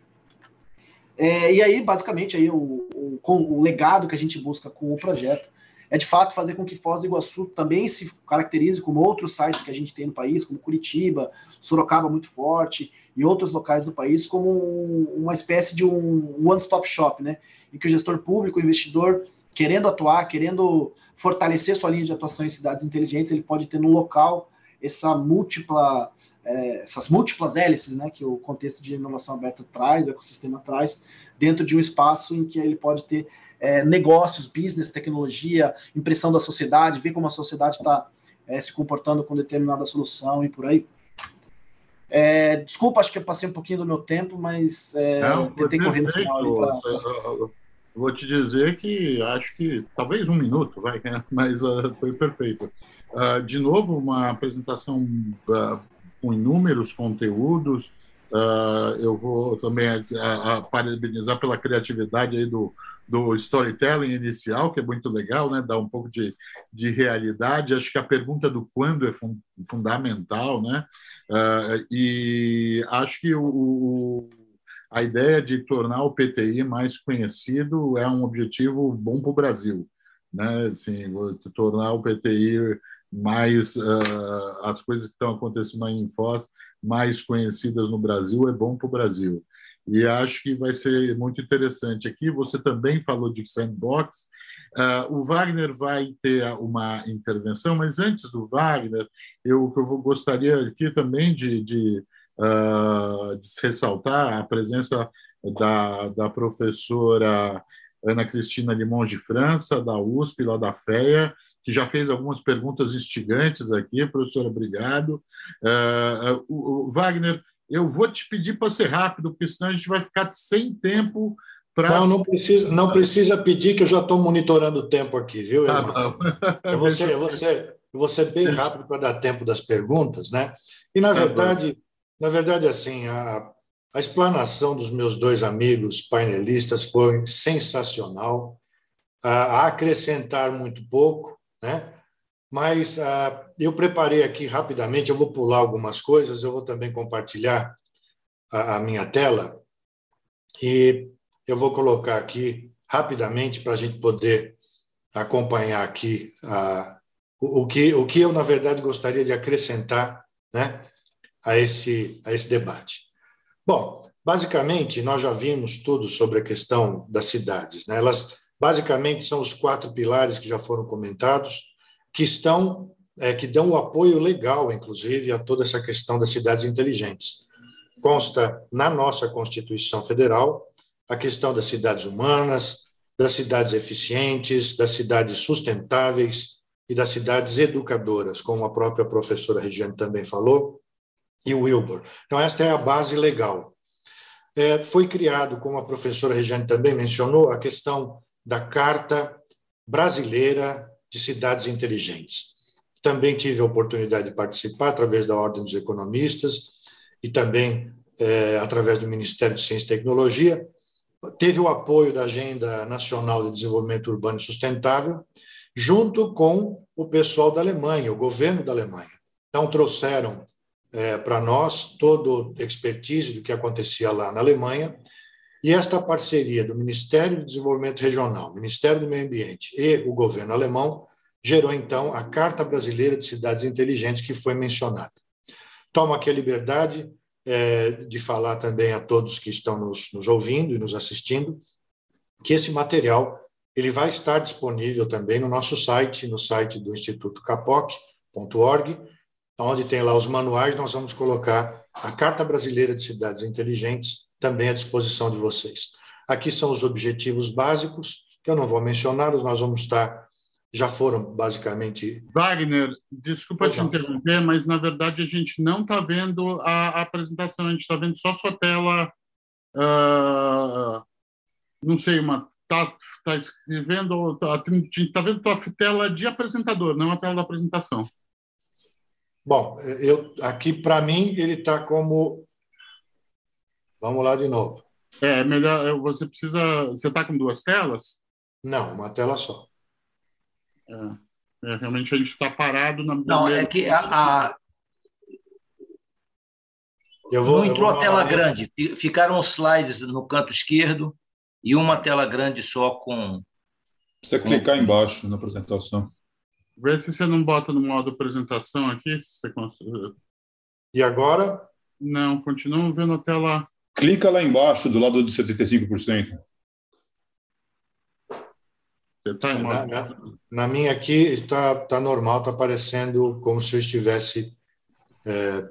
É, e aí, basicamente, aí o, o, o, legado que a gente busca com o projeto é, de fato, fazer com que Foz do Iguaçu também se caracterize como outros sites que a gente tem no país, como Curitiba, Sorocaba muito forte, e outros locais do país, como um, uma espécie de um one-stop shop, né? Em que o gestor público, o investidor, querendo atuar, querendo fortalecer sua linha de atuação em cidades inteligentes, ele pode ter no local essa múltipla, é, essas múltiplas hélices né, que o contexto de inovação aberta traz, o ecossistema traz, dentro de um espaço em que ele pode ter é, negócios, business, tecnologia, impressão da sociedade, ver como a sociedade está é, se comportando com determinada solução e por aí. É, desculpa, acho que eu passei um pouquinho do meu tempo, mas é, Não, tentei correr no final. Pra... Vou te dizer que acho que talvez um minuto, vai, mas uh, foi perfeito. Uh, de novo, uma apresentação uh, com inúmeros conteúdos. Uh, eu vou também parabenizar pela criatividade aí do, do storytelling inicial, que é muito legal, né? dá um pouco de, de realidade. Acho que a pergunta do quando é fun fundamental, né? e acho que o, o, a ideia de tornar o PTI mais conhecido é um objetivo bom para o Brasil. Né? Assim, tornar o PTI mais uh, as coisas que estão acontecendo aí em Foz mais conhecidas no Brasil é bom para o Brasil. E acho que vai ser muito interessante aqui. Você também falou de sandbox. Uh, o Wagner vai ter uma intervenção, mas antes do Wagner, eu, eu gostaria aqui também de, de, uh, de ressaltar a presença da, da professora Ana Cristina Limon de França, da USP, lá da FEA, que já fez algumas perguntas instigantes aqui, professor, obrigado. Uh, uh, Wagner, eu vou te pedir para ser rápido, porque senão a gente vai ficar sem tempo para. Não, não precisa, não precisa pedir, que eu já estou monitorando o tempo aqui, viu, tá irmão? eu, vou ser, eu, vou ser, eu vou ser bem rápido para dar tempo das perguntas, né? E, na tá verdade, na verdade, assim, a, a explanação dos meus dois amigos painelistas foi sensacional, a acrescentar muito pouco, né? Mas uh, eu preparei aqui rapidamente, eu vou pular algumas coisas, eu vou também compartilhar a, a minha tela e eu vou colocar aqui rapidamente para a gente poder acompanhar aqui o, o, que, o que eu, na verdade, gostaria de acrescentar né, a, esse, a esse debate. Bom, basicamente, nós já vimos tudo sobre a questão das cidades. Né? Elas Basicamente, são os quatro pilares que já foram comentados, que estão, é, que dão o apoio legal, inclusive, a toda essa questão das cidades inteligentes. Consta na nossa Constituição Federal a questão das cidades humanas, das cidades eficientes, das cidades sustentáveis e das cidades educadoras, como a própria professora Regiane também falou, e o Wilbur. Então, esta é a base legal. É, foi criado, como a professora Regiane também mencionou, a questão da Carta Brasileira de Cidades Inteligentes. Também tive a oportunidade de participar através da Ordem dos Economistas e também é, através do Ministério de Ciência e Tecnologia. Teve o apoio da Agenda Nacional de Desenvolvimento Urbano e Sustentável, junto com o pessoal da Alemanha, o governo da Alemanha. Então, trouxeram é, para nós todo expertise do que acontecia lá na Alemanha, e esta parceria do Ministério do Desenvolvimento Regional, Ministério do Meio Ambiente e o governo alemão gerou, então, a Carta Brasileira de Cidades Inteligentes, que foi mencionada. Tomo aqui a liberdade é, de falar também a todos que estão nos, nos ouvindo e nos assistindo que esse material ele vai estar disponível também no nosso site, no site do Instituto capoc.org, onde tem lá os manuais, nós vamos colocar a Carta Brasileira de Cidades Inteligentes também à disposição de vocês. Aqui são os objetivos básicos, que eu não vou mencioná-los, nós vamos estar, já foram basicamente. Wagner, desculpa te interromper, mas na verdade a gente não está vendo a, a, apresentação, a gente está vendo só sua tela. Uh, não sei, uma. Está tá escrevendo. Está tá vendo tua tela de apresentador, não a tela da apresentação. Bom, eu aqui para mim ele está como. Vamos lá de novo. É melhor. Você precisa. Você está com duas telas? Não, uma tela só. É, é realmente a gente está parado na. Não, é que a, a... Eu vou, não entrou a tela grande. Ficaram os slides no canto esquerdo e uma tela grande só com. Você com... clicar embaixo na apresentação. Vê se você não bota no modo apresentação aqui. Você. E agora? Não, continuamos vendo a tela. Clica lá embaixo, do lado de 75%. Você tá na, na, na minha aqui está tá normal, está aparecendo como se eu estivesse é,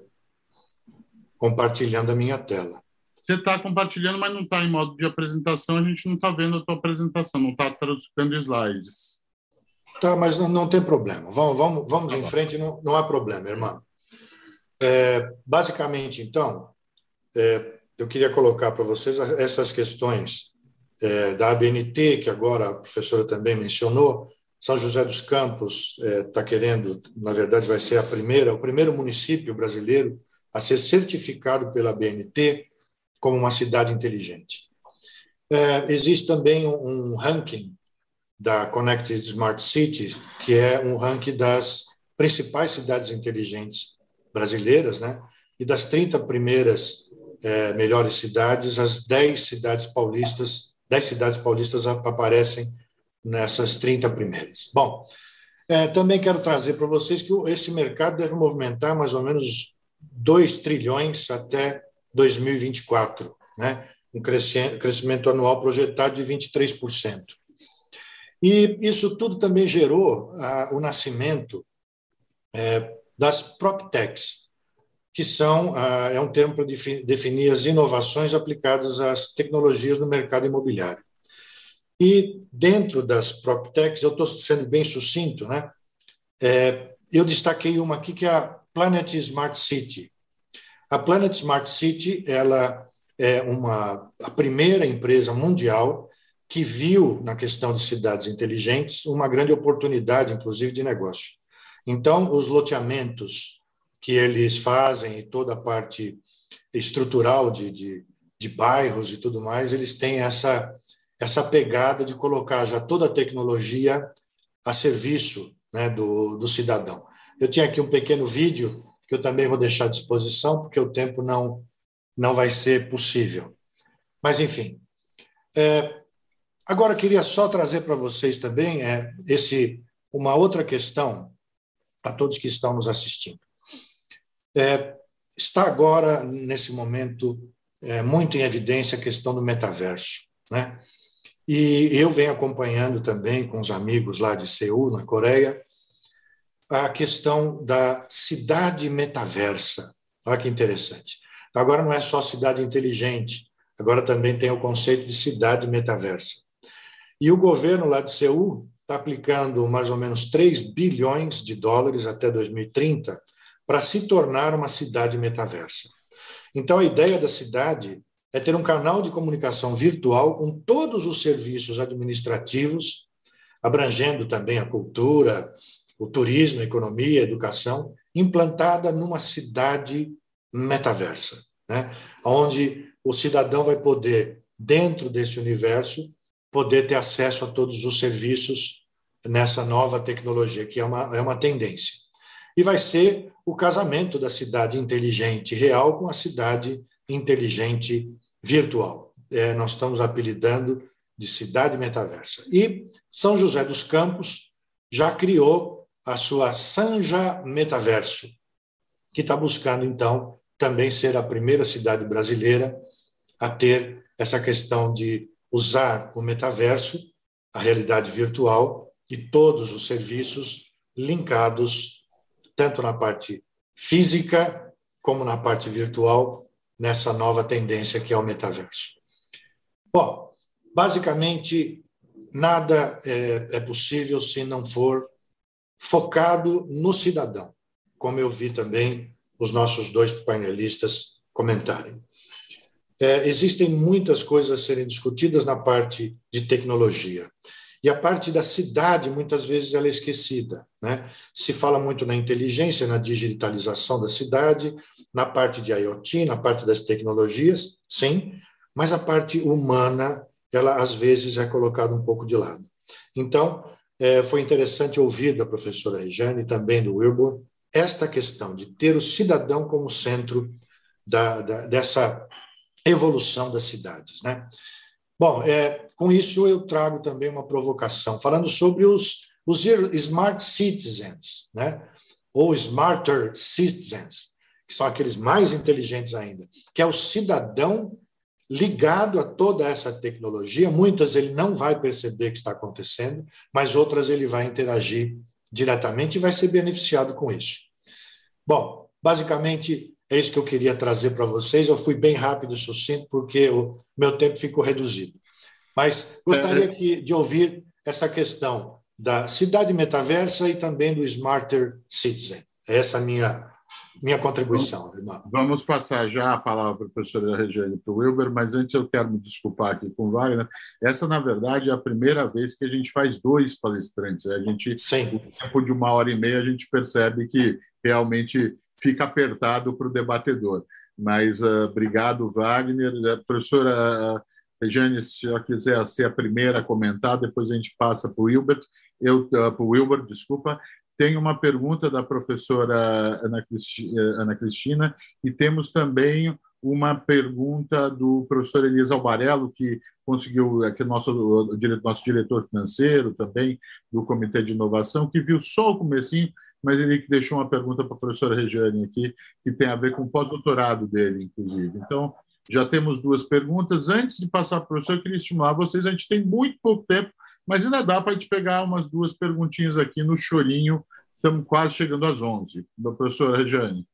compartilhando a minha tela. Você está compartilhando, mas não está em modo de apresentação, a gente não está vendo a tua apresentação, não está traduzindo slides. Tá, mas não, não tem problema. Vamos, vamos, vamos tá em frente, não, não há problema, irmão. É, basicamente, então, é, eu queria colocar para vocês essas questões é, da ABNT, que agora a professora também mencionou. São José dos Campos está é, querendo, na verdade, vai ser a primeira, o primeiro município brasileiro a ser certificado pela ABNT como uma cidade inteligente. É, existe também um, um ranking da Connected Smart Cities, que é um ranking das principais cidades inteligentes brasileiras, né? E das 30 primeiras é, melhores cidades, as 10 cidades paulistas, 10 cidades paulistas aparecem nessas 30 primeiras. Bom, é, também quero trazer para vocês que esse mercado deve movimentar mais ou menos 2 trilhões até 2024, né? um crescimento anual projetado de 23%. E isso tudo também gerou ah, o nascimento é, das PropTechs, que são ah, é um termo para definir as inovações aplicadas às tecnologias no mercado imobiliário. E dentro das PropTechs, eu estou sendo bem sucinto, né? É, eu destaquei uma aqui que é a Planet Smart City. A Planet Smart City ela é uma a primeira empresa mundial que viu na questão de cidades inteligentes uma grande oportunidade, inclusive, de negócio. Então, os loteamentos que eles fazem e toda a parte estrutural de, de, de bairros e tudo mais, eles têm essa, essa pegada de colocar já toda a tecnologia a serviço né, do, do cidadão. Eu tinha aqui um pequeno vídeo que eu também vou deixar à disposição, porque o tempo não, não vai ser possível. Mas, enfim, é, Agora, queria só trazer para vocês também é, esse, uma outra questão, a todos que estão nos assistindo. É, está agora, nesse momento, é, muito em evidência a questão do metaverso. Né? E eu venho acompanhando também com os amigos lá de Seul, na Coreia, a questão da cidade metaversa. Olha que interessante. Agora não é só cidade inteligente, agora também tem o conceito de cidade metaversa. E o governo lá de Seul está aplicando mais ou menos 3 bilhões de dólares até 2030 para se tornar uma cidade metaversa. Então, a ideia da cidade é ter um canal de comunicação virtual com todos os serviços administrativos, abrangendo também a cultura, o turismo, a economia, a educação, implantada numa cidade metaversa, né? onde o cidadão vai poder, dentro desse universo, poder ter acesso a todos os serviços nessa nova tecnologia, que é uma, é uma tendência. E vai ser o casamento da cidade inteligente real com a cidade inteligente virtual. É, nós estamos apelidando de cidade metaversa. E São José dos Campos já criou a sua Sanja Metaverso, que está buscando, então, também ser a primeira cidade brasileira a ter essa questão de usar o metaverso, a realidade virtual e todos os serviços linkados, tanto na parte física como na parte virtual, nessa nova tendência que é o metaverso. Bom, basicamente, nada é, é possível se não for focado no cidadão, como eu vi também os nossos dois painelistas comentarem. É, existem muitas coisas a serem discutidas na parte de tecnologia. E a parte da cidade, muitas vezes, ela é esquecida. Né? Se fala muito na inteligência, na digitalização da cidade, na parte de IoT, na parte das tecnologias, sim, mas a parte humana, ela às vezes é colocada um pouco de lado. Então, é, foi interessante ouvir da professora Regiane também do Wilbur esta questão de ter o cidadão como centro da, da, dessa evolução das cidades. Né? Bom, é, com isso eu trago também uma provocação, falando sobre os, os smart citizens, né? ou smarter citizens, que são aqueles mais inteligentes ainda, que é o cidadão ligado a toda essa tecnologia. Muitas ele não vai perceber que está acontecendo, mas outras ele vai interagir diretamente e vai ser beneficiado com isso. Bom, basicamente é isso que eu queria trazer para vocês. Eu fui bem rápido e sucinto, porque o meu tempo ficou reduzido. Mas gostaria é. de ouvir essa questão da cidade metaversa e também do Smarter Citizen. Essa é a minha, minha contribuição, irmão. Vamos passar já a palavra para a professora Regiane para o Wilber, mas antes eu quero me desculpar aqui com o Wagner. Essa, na verdade, é a primeira vez que a gente faz dois palestrantes. A gente, Sim. no tempo de uma hora e meia, a gente percebe que realmente fica apertado para o debatedor. Mas uh, obrigado, Wagner. Uh, professora uh, Regiane, se ela quiser ser a primeira a comentar, depois a gente passa para o Wilbert. Eu, uh, para o Wilbert, desculpa. Tem uma pergunta da professora Ana, Cristi, Ana Cristina e temos também uma pergunta do professor Elias Albarello, que conseguiu, aqui nosso, nosso diretor financeiro também, do Comitê de Inovação, que viu só o comecinho, mas ele deixou uma pergunta para a professora Regiane aqui, que tem a ver com o pós-doutorado dele, inclusive. Então, já temos duas perguntas. Antes de passar para o professor, eu queria estimular vocês, a gente tem muito pouco tempo, mas ainda dá para a gente pegar umas duas perguntinhas aqui no chorinho, estamos quase chegando às 11. Da professora Regiane.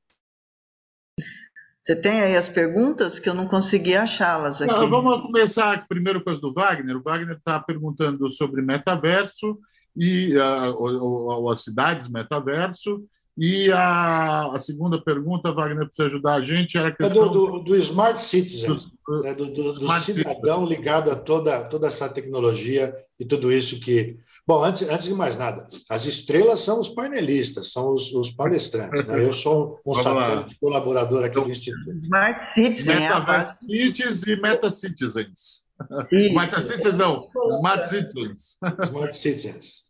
Você tem aí as perguntas que eu não consegui achá-las aqui. Não, vamos começar primeiro com as do Wagner. O Wagner está perguntando sobre metaverso e uh, as cidades metaverso. E a, a, segunda pergunta, Wagner, para ajudar a gente, era a questão... É do, do, do Smart Citizen, do, né? do, do cidadão Citizen. ligado a toda, toda essa tecnologia e tudo isso que... Bom, antes, antes de mais nada, as estrelas são os painelistas, são os, os palestrantes. Né? Eu sou um satélite colaborador aqui do Instituto. Smart Citizen é a base. Cities e Meta Citizens. Meta Citizens não, Smart Citizens. Smart Citizens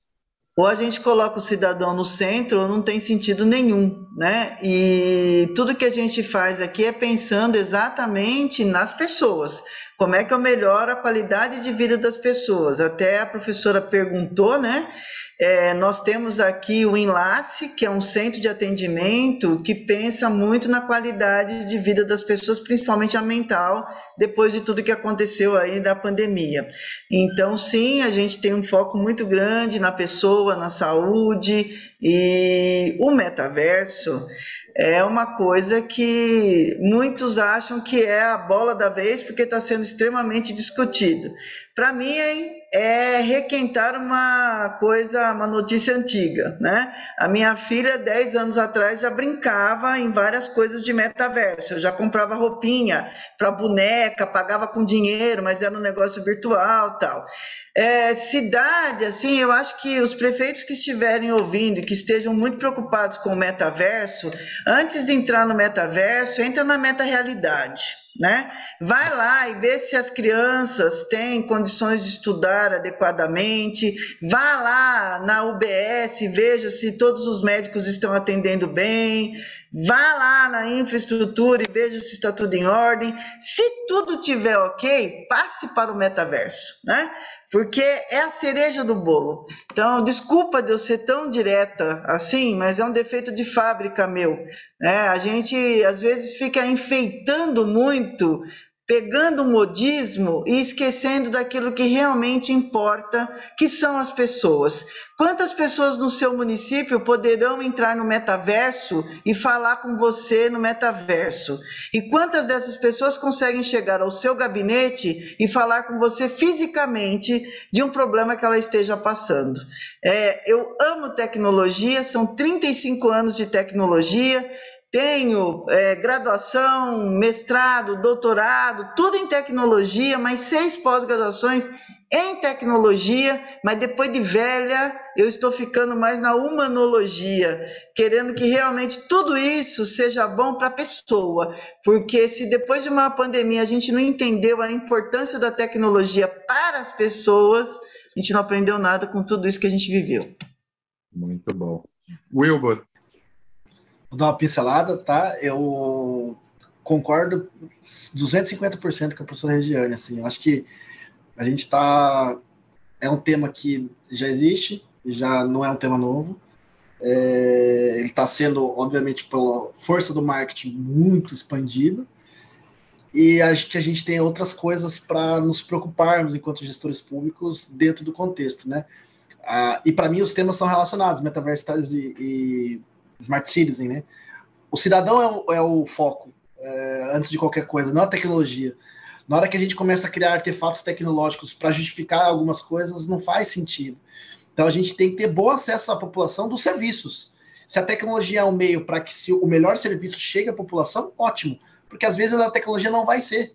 ou a gente coloca o cidadão no centro ou não tem sentido nenhum, né? E tudo que a gente faz aqui é pensando exatamente nas pessoas. Como é que eu melhoro a qualidade de vida das pessoas? Até a professora perguntou, né? É, nós temos aqui o Enlace, que é um centro de atendimento que pensa muito na qualidade de vida das pessoas, principalmente a mental, depois de tudo que aconteceu aí da pandemia. Então, sim, a gente tem um foco muito grande na pessoa, na saúde, e o metaverso é uma coisa que muitos acham que é a bola da vez porque está sendo extremamente discutido. Para mim é, é requentar uma coisa, uma notícia antiga, né? A minha filha, 10 anos atrás, já brincava em várias coisas de metaverso. Eu já comprava roupinha para boneca, pagava com dinheiro, mas era um negócio virtual tal. É, cidade, assim, eu acho que os prefeitos que estiverem ouvindo e que estejam muito preocupados com o metaverso, antes de entrar no metaverso, entra na meta-realidade né? Vai lá e vê se as crianças têm condições de estudar adequadamente. Vá lá na UBS, veja se todos os médicos estão atendendo bem. Vá lá na infraestrutura e veja se está tudo em ordem. Se tudo tiver ok, passe para o metaverso, né? Porque é a cereja do bolo. Então, desculpa de eu ser tão direta assim, mas é um defeito de fábrica meu. É, a gente às vezes fica enfeitando muito pegando o modismo e esquecendo daquilo que realmente importa, que são as pessoas. Quantas pessoas no seu município poderão entrar no metaverso e falar com você no metaverso? E quantas dessas pessoas conseguem chegar ao seu gabinete e falar com você fisicamente de um problema que ela esteja passando? É, eu amo tecnologia, são 35 anos de tecnologia tenho é, graduação, mestrado, doutorado, tudo em tecnologia, mas seis pós-graduações em tecnologia, mas depois de velha, eu estou ficando mais na humanologia, querendo que realmente tudo isso seja bom para a pessoa, porque se depois de uma pandemia a gente não entendeu a importância da tecnologia para as pessoas, a gente não aprendeu nada com tudo isso que a gente viveu. Muito bom. Wilbur, Vou dar uma pincelada, tá? Eu concordo 250% com a professora Regiane, assim, eu acho que a gente está é um tema que já existe, já não é um tema novo. É, ele está sendo, obviamente, pela força do marketing, muito expandido. E acho que a gente tem outras coisas para nos preocuparmos enquanto gestores públicos dentro do contexto, né? Ah, e para mim os temas são relacionados, metaverso e, e Smart Citizen, né? O cidadão é o, é o foco, é, antes de qualquer coisa, não a tecnologia. Na hora que a gente começa a criar artefatos tecnológicos para justificar algumas coisas, não faz sentido. Então a gente tem que ter bom acesso à população dos serviços. Se a tecnologia é um meio para que o melhor serviço chegue à população, ótimo. Porque às vezes a tecnologia não vai ser.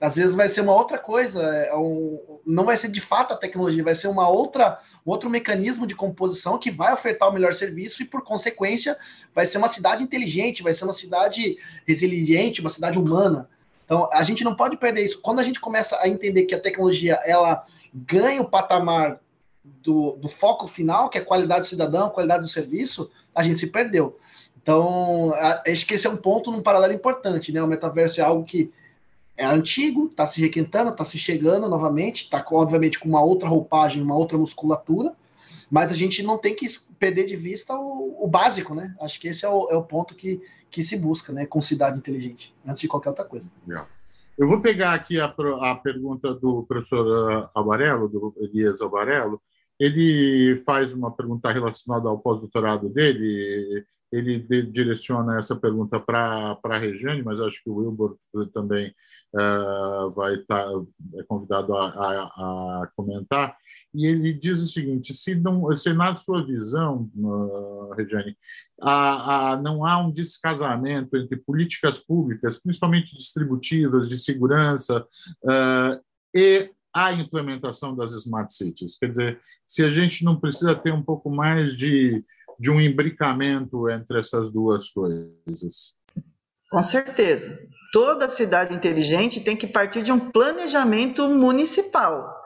Às vezes vai ser uma outra coisa, é um, não vai ser de fato a tecnologia, vai ser uma outra, um outro mecanismo de composição que vai ofertar o melhor serviço e, por consequência, vai ser uma cidade inteligente, vai ser uma cidade resiliente, uma cidade humana. Então, a gente não pode perder isso. Quando a gente começa a entender que a tecnologia ela ganha o patamar do, do foco final, que é qualidade do cidadão, qualidade do serviço, a gente se perdeu. Então, acho que esse é um ponto num paralelo importante, né? O metaverso é algo que é antigo, está se requentando, está se chegando novamente, está obviamente com uma outra roupagem, uma outra musculatura, mas a gente não tem que perder de vista o, o básico, né? Acho que esse é o, é o, ponto que, que se busca, né? Com cidade inteligente, antes de qualquer outra coisa. Eu vou pegar aqui a, a pergunta do professor Alvarello, do Elias Alvarello. Ele faz uma pergunta relacionada ao pós-doutorado dele. Ele direciona essa pergunta para a Regiane, mas acho que o Wilbur também uh, vai estar tá, é convidado a, a, a, comentar. E ele diz o seguinte: se, não, se na sua visão, uh, Regiane, a, não há um descasamento entre políticas públicas, principalmente distributivas, de segurança, uh, e a implementação das smart cities. Quer dizer, se a gente não precisa ter um pouco mais de, de um imbricamento entre essas duas coisas. Com certeza toda cidade inteligente tem que partir de um planejamento municipal.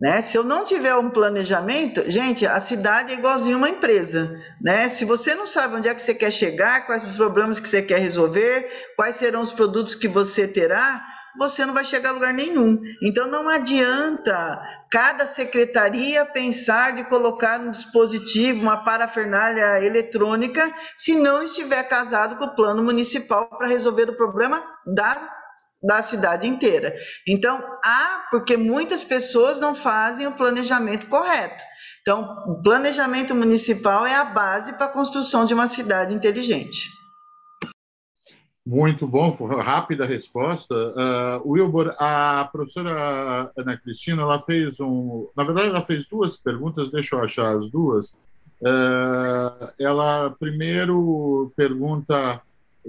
Né? Se eu não tiver um planejamento, gente, a cidade é igualzinho uma empresa. Né? Se você não sabe onde é que você quer chegar, quais os problemas que você quer resolver, quais serão os produtos que você terá, você não vai chegar a lugar nenhum. Então não adianta cada secretaria pensar de colocar um dispositivo, uma parafernália eletrônica, se não estiver casado com o plano municipal para resolver o problema da, da cidade inteira. Então, há, porque muitas pessoas não fazem o planejamento correto. Então, o planejamento municipal é a base para a construção de uma cidade inteligente. Muito bom, rápida resposta. Uh, Wilbur, a professora Ana Cristina, ela fez um. Na verdade, ela fez duas perguntas, deixa eu achar as duas. Uh, ela primeiro pergunta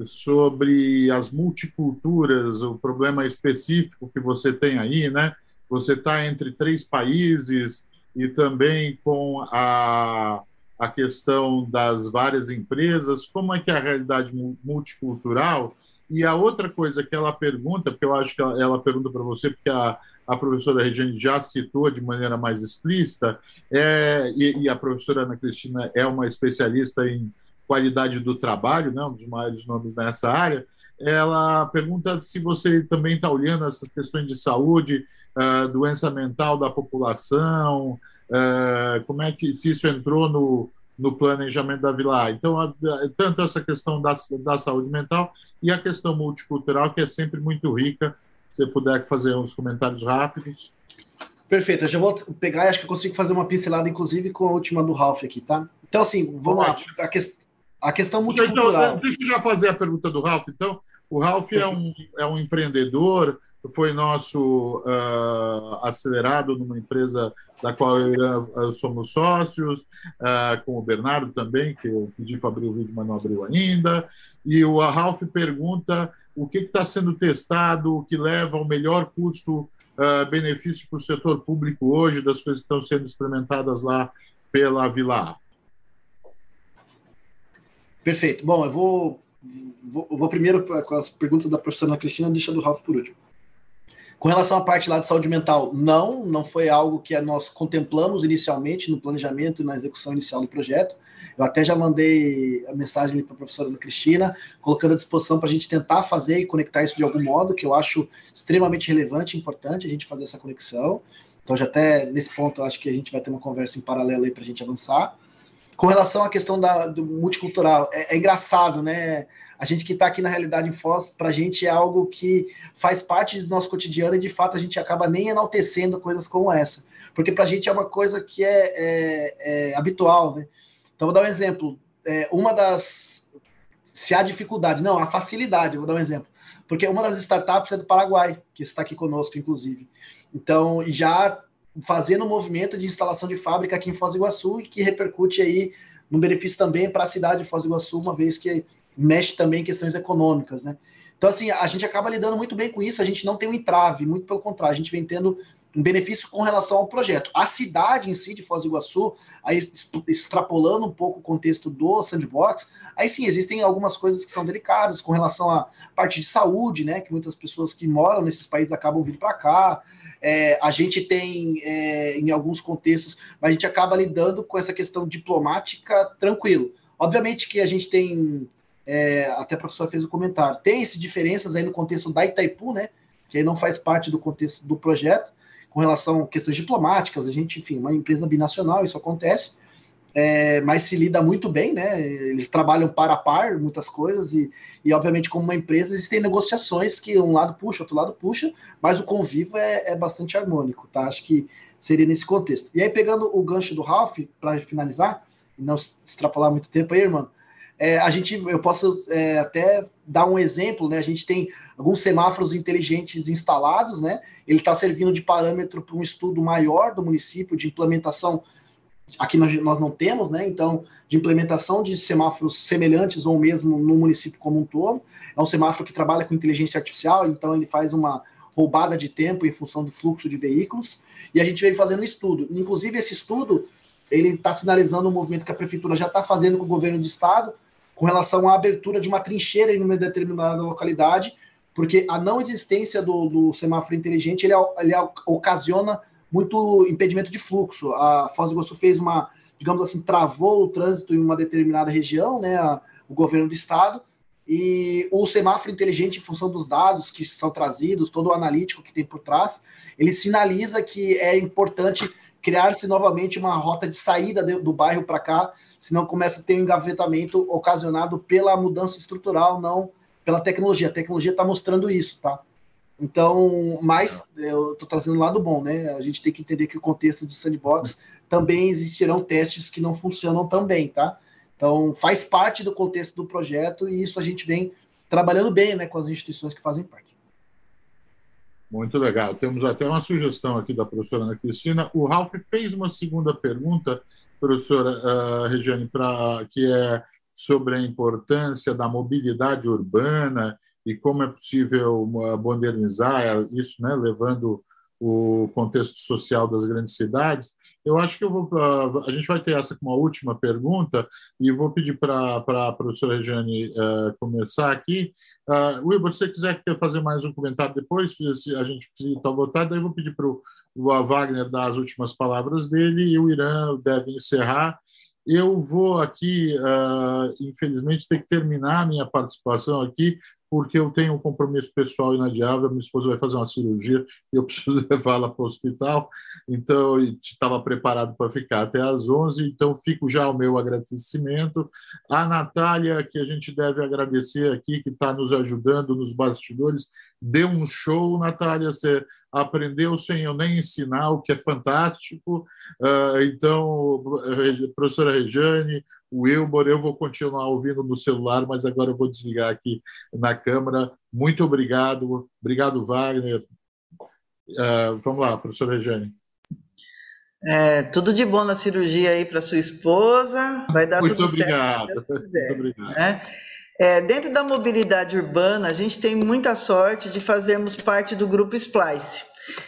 sobre as multiculturas, o problema específico que você tem aí, né? Você está entre três países e também com a a questão das várias empresas, como é que é a realidade multicultural. E a outra coisa que ela pergunta, porque eu acho que ela, ela pergunta para você, porque a, a professora Regiane já citou de maneira mais explícita, é, e, e, a professora Ana Cristina é uma especialista em qualidade do trabalho, né, um dos maiores nomes nessa área, ela pergunta se você também está olhando essas questões de saúde, uh, doença mental da população, é, como é que se isso entrou no, no planejamento da Vila Então, a, tanto essa questão da, da saúde mental e a questão multicultural, que é sempre muito rica. Se você puder fazer uns comentários rápidos. Perfeito, eu já vou pegar e acho que eu consigo fazer uma pincelada, inclusive, com a última do Ralph aqui, tá? Então, assim, vamos lá. A, que, a questão então, multicultural. Então, deixa eu já fazer a pergunta do Ralph. Então, o Ralph é um, é um empreendedor, foi nosso uh, acelerado numa empresa da qual eu, eu somos sócios, uh, com o Bernardo também, que eu pedi para abrir o vídeo, mas não abriu ainda. E o Ralph pergunta o que está sendo testado, o que leva ao melhor custo-benefício uh, para o setor público hoje, das coisas que estão sendo experimentadas lá pela Vila Perfeito. Bom, eu vou, vou, vou primeiro com as perguntas da professora Cristina, deixa do Ralph por último. Com relação à parte lá de saúde mental, não, não foi algo que nós contemplamos inicialmente no planejamento e na execução inicial do projeto. Eu até já mandei a mensagem para a professora Cristina, colocando à disposição para a gente tentar fazer e conectar isso de algum modo, que eu acho extremamente relevante e importante a gente fazer essa conexão. Então, já até nesse ponto, acho que a gente vai ter uma conversa em paralelo aí para a gente avançar. Com relação à questão da, do multicultural, é, é engraçado, né? A gente que está aqui na realidade em Foz, para a gente é algo que faz parte do nosso cotidiano e de fato a gente acaba nem enaltecendo coisas como essa, porque para a gente é uma coisa que é, é, é, habitual, né? Então vou dar um exemplo. É, uma das se há dificuldade, não, a facilidade. Vou dar um exemplo, porque uma das startups é do Paraguai, que está aqui conosco, inclusive. Então já fazendo um movimento de instalação de fábrica aqui em Foz do Iguaçu e que repercute aí no benefício também para a cidade de Foz do Iguaçu, uma vez que mexe também em questões econômicas, né? Então, assim, a gente acaba lidando muito bem com isso, a gente não tem um entrave, muito pelo contrário, a gente vem tendo um benefício com relação ao projeto. A cidade em si de Foz do Iguaçu, aí extrapolando um pouco o contexto do sandbox, aí sim, existem algumas coisas que são delicadas com relação à parte de saúde, né, que muitas pessoas que moram nesses países acabam vindo para cá, é, a gente tem é, em alguns contextos, mas a gente acaba lidando com essa questão diplomática tranquilo. Obviamente que a gente tem é, até a professora fez o um comentário. Tem esse diferenças aí no contexto da Itaipu, né? Que aí não faz parte do contexto do projeto, com relação a questões diplomáticas. A gente, enfim, uma empresa binacional, isso acontece, é, mas se lida muito bem, né? Eles trabalham par a par, muitas coisas, e, e obviamente, como uma empresa, existem negociações que um lado puxa, outro lado puxa, mas o convívio é, é bastante harmônico, tá? Acho que seria nesse contexto. E aí, pegando o gancho do Ralph, para finalizar, e não extrapolar muito tempo aí, irmão, é, a gente, eu posso é, até dar um exemplo, né? A gente tem alguns semáforos inteligentes instalados, né? Ele está servindo de parâmetro para um estudo maior do município de implementação. Aqui nós, nós não temos, né? Então, de implementação de semáforos semelhantes ou mesmo no município como um todo. É um semáforo que trabalha com inteligência artificial, então ele faz uma roubada de tempo em função do fluxo de veículos. E a gente veio fazendo estudo. Inclusive, esse estudo ele está sinalizando um movimento que a prefeitura já está fazendo com o governo do estado, com relação à abertura de uma trincheira em uma determinada localidade, porque a não existência do, do semáforo inteligente ele, ele, ocasiona muito impedimento de fluxo. A Foz do Iguaçu fez uma, digamos assim, travou o trânsito em uma determinada região, né, a, o governo do estado, e o semáforo inteligente, em função dos dados que são trazidos, todo o analítico que tem por trás, ele sinaliza que é importante criar-se novamente uma rota de saída do bairro para cá, senão começa a ter um engavetamento ocasionado pela mudança estrutural, não pela tecnologia. A tecnologia está mostrando isso, tá? Então, mas eu estou trazendo o lado bom, né? A gente tem que entender que o contexto de sandbox também existirão testes que não funcionam tão bem, tá? Então, faz parte do contexto do projeto e isso a gente vem trabalhando bem né, com as instituições que fazem parte. Muito legal. Temos até uma sugestão aqui da professora Ana Cristina. O Ralph fez uma segunda pergunta, professora uh, Regiane, pra, que é sobre a importância da mobilidade urbana e como é possível modernizar isso, né, levando o contexto social das grandes cidades. Eu acho que eu vou. A gente vai ter essa como uma última pergunta e vou pedir para a professora Regiane uh, começar aqui. Uh, Will, se você quiser fazer mais um comentário depois, se a gente está votado, daí eu vou pedir para o Wagner dar as últimas palavras dele e o Irã deve encerrar. Eu vou aqui, uh, infelizmente, ter que terminar a minha participação aqui, porque eu tenho um compromisso pessoal inadiável, minha esposa vai fazer uma cirurgia e eu preciso levá-la para o hospital, então estava preparado para ficar até às 11, então fico já o meu agradecimento. A Natália, que a gente deve agradecer aqui, que está nos ajudando nos bastidores, deu um show, Natália, você aprendeu sem eu nem ensinar, o que é fantástico. Uh, então, professora Rejane, o Wilbur, eu vou continuar ouvindo no celular, mas agora eu vou desligar aqui na câmera. Muito obrigado. Obrigado, Wagner. Uh, vamos lá, professora Regiane. É, tudo de bom na cirurgia aí para sua esposa. Vai dar Muito tudo obrigado. certo. Muito obrigado. Né? É, dentro da mobilidade urbana, a gente tem muita sorte de fazermos parte do grupo Splice.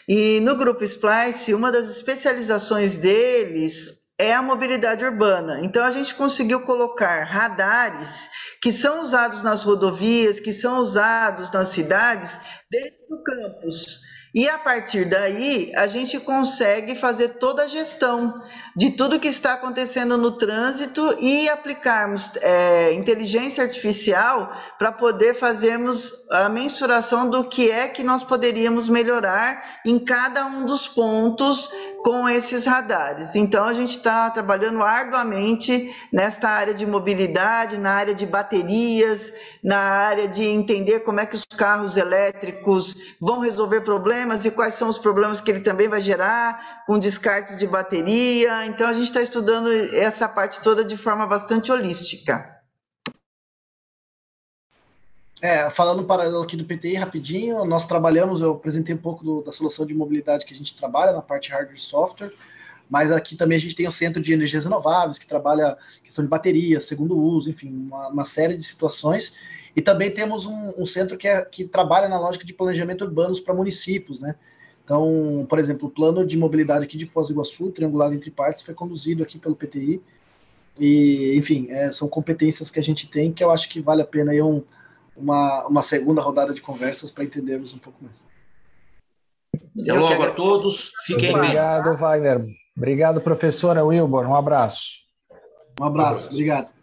E no grupo Splice, uma das especializações deles é a mobilidade urbana. Então a gente conseguiu colocar radares que são usados nas rodovias, que são usados nas cidades, dentro do campus. E a partir daí, a gente consegue fazer toda a gestão de tudo que está acontecendo no trânsito e aplicarmos é, inteligência artificial para poder fazermos a mensuração do que é que nós poderíamos melhorar em cada um dos pontos com esses radares. Então, a gente está trabalhando arduamente nesta área de mobilidade, na área de baterias, na área de entender como é que os carros elétricos vão resolver problemas e quais são os problemas que ele também vai gerar com descartes de bateria. Então, a gente está estudando essa parte toda de forma bastante holística. É, falando paralelo aqui do PTI rapidinho, nós trabalhamos, eu apresentei um pouco do, da solução de mobilidade que a gente trabalha na parte hardware e software, mas aqui também a gente tem o Centro de Energias Renováveis, que trabalha questão de baterias, segundo uso, enfim, uma, uma série de situações. E também temos um, um centro que, é, que trabalha na lógica de planejamento urbanos para municípios, né? Então, por exemplo, o plano de mobilidade aqui de Foz do Iguaçu, triangulado entre partes, foi conduzido aqui pelo PTI. E, enfim, é, são competências que a gente tem que eu acho que vale a pena aí um, uma, uma segunda rodada de conversas para entendermos um pouco mais. Até logo a todos. Fiquem bem. Obrigado, Wagner. Obrigado, professora Wilbur. Um abraço. Um abraço. Obrigado.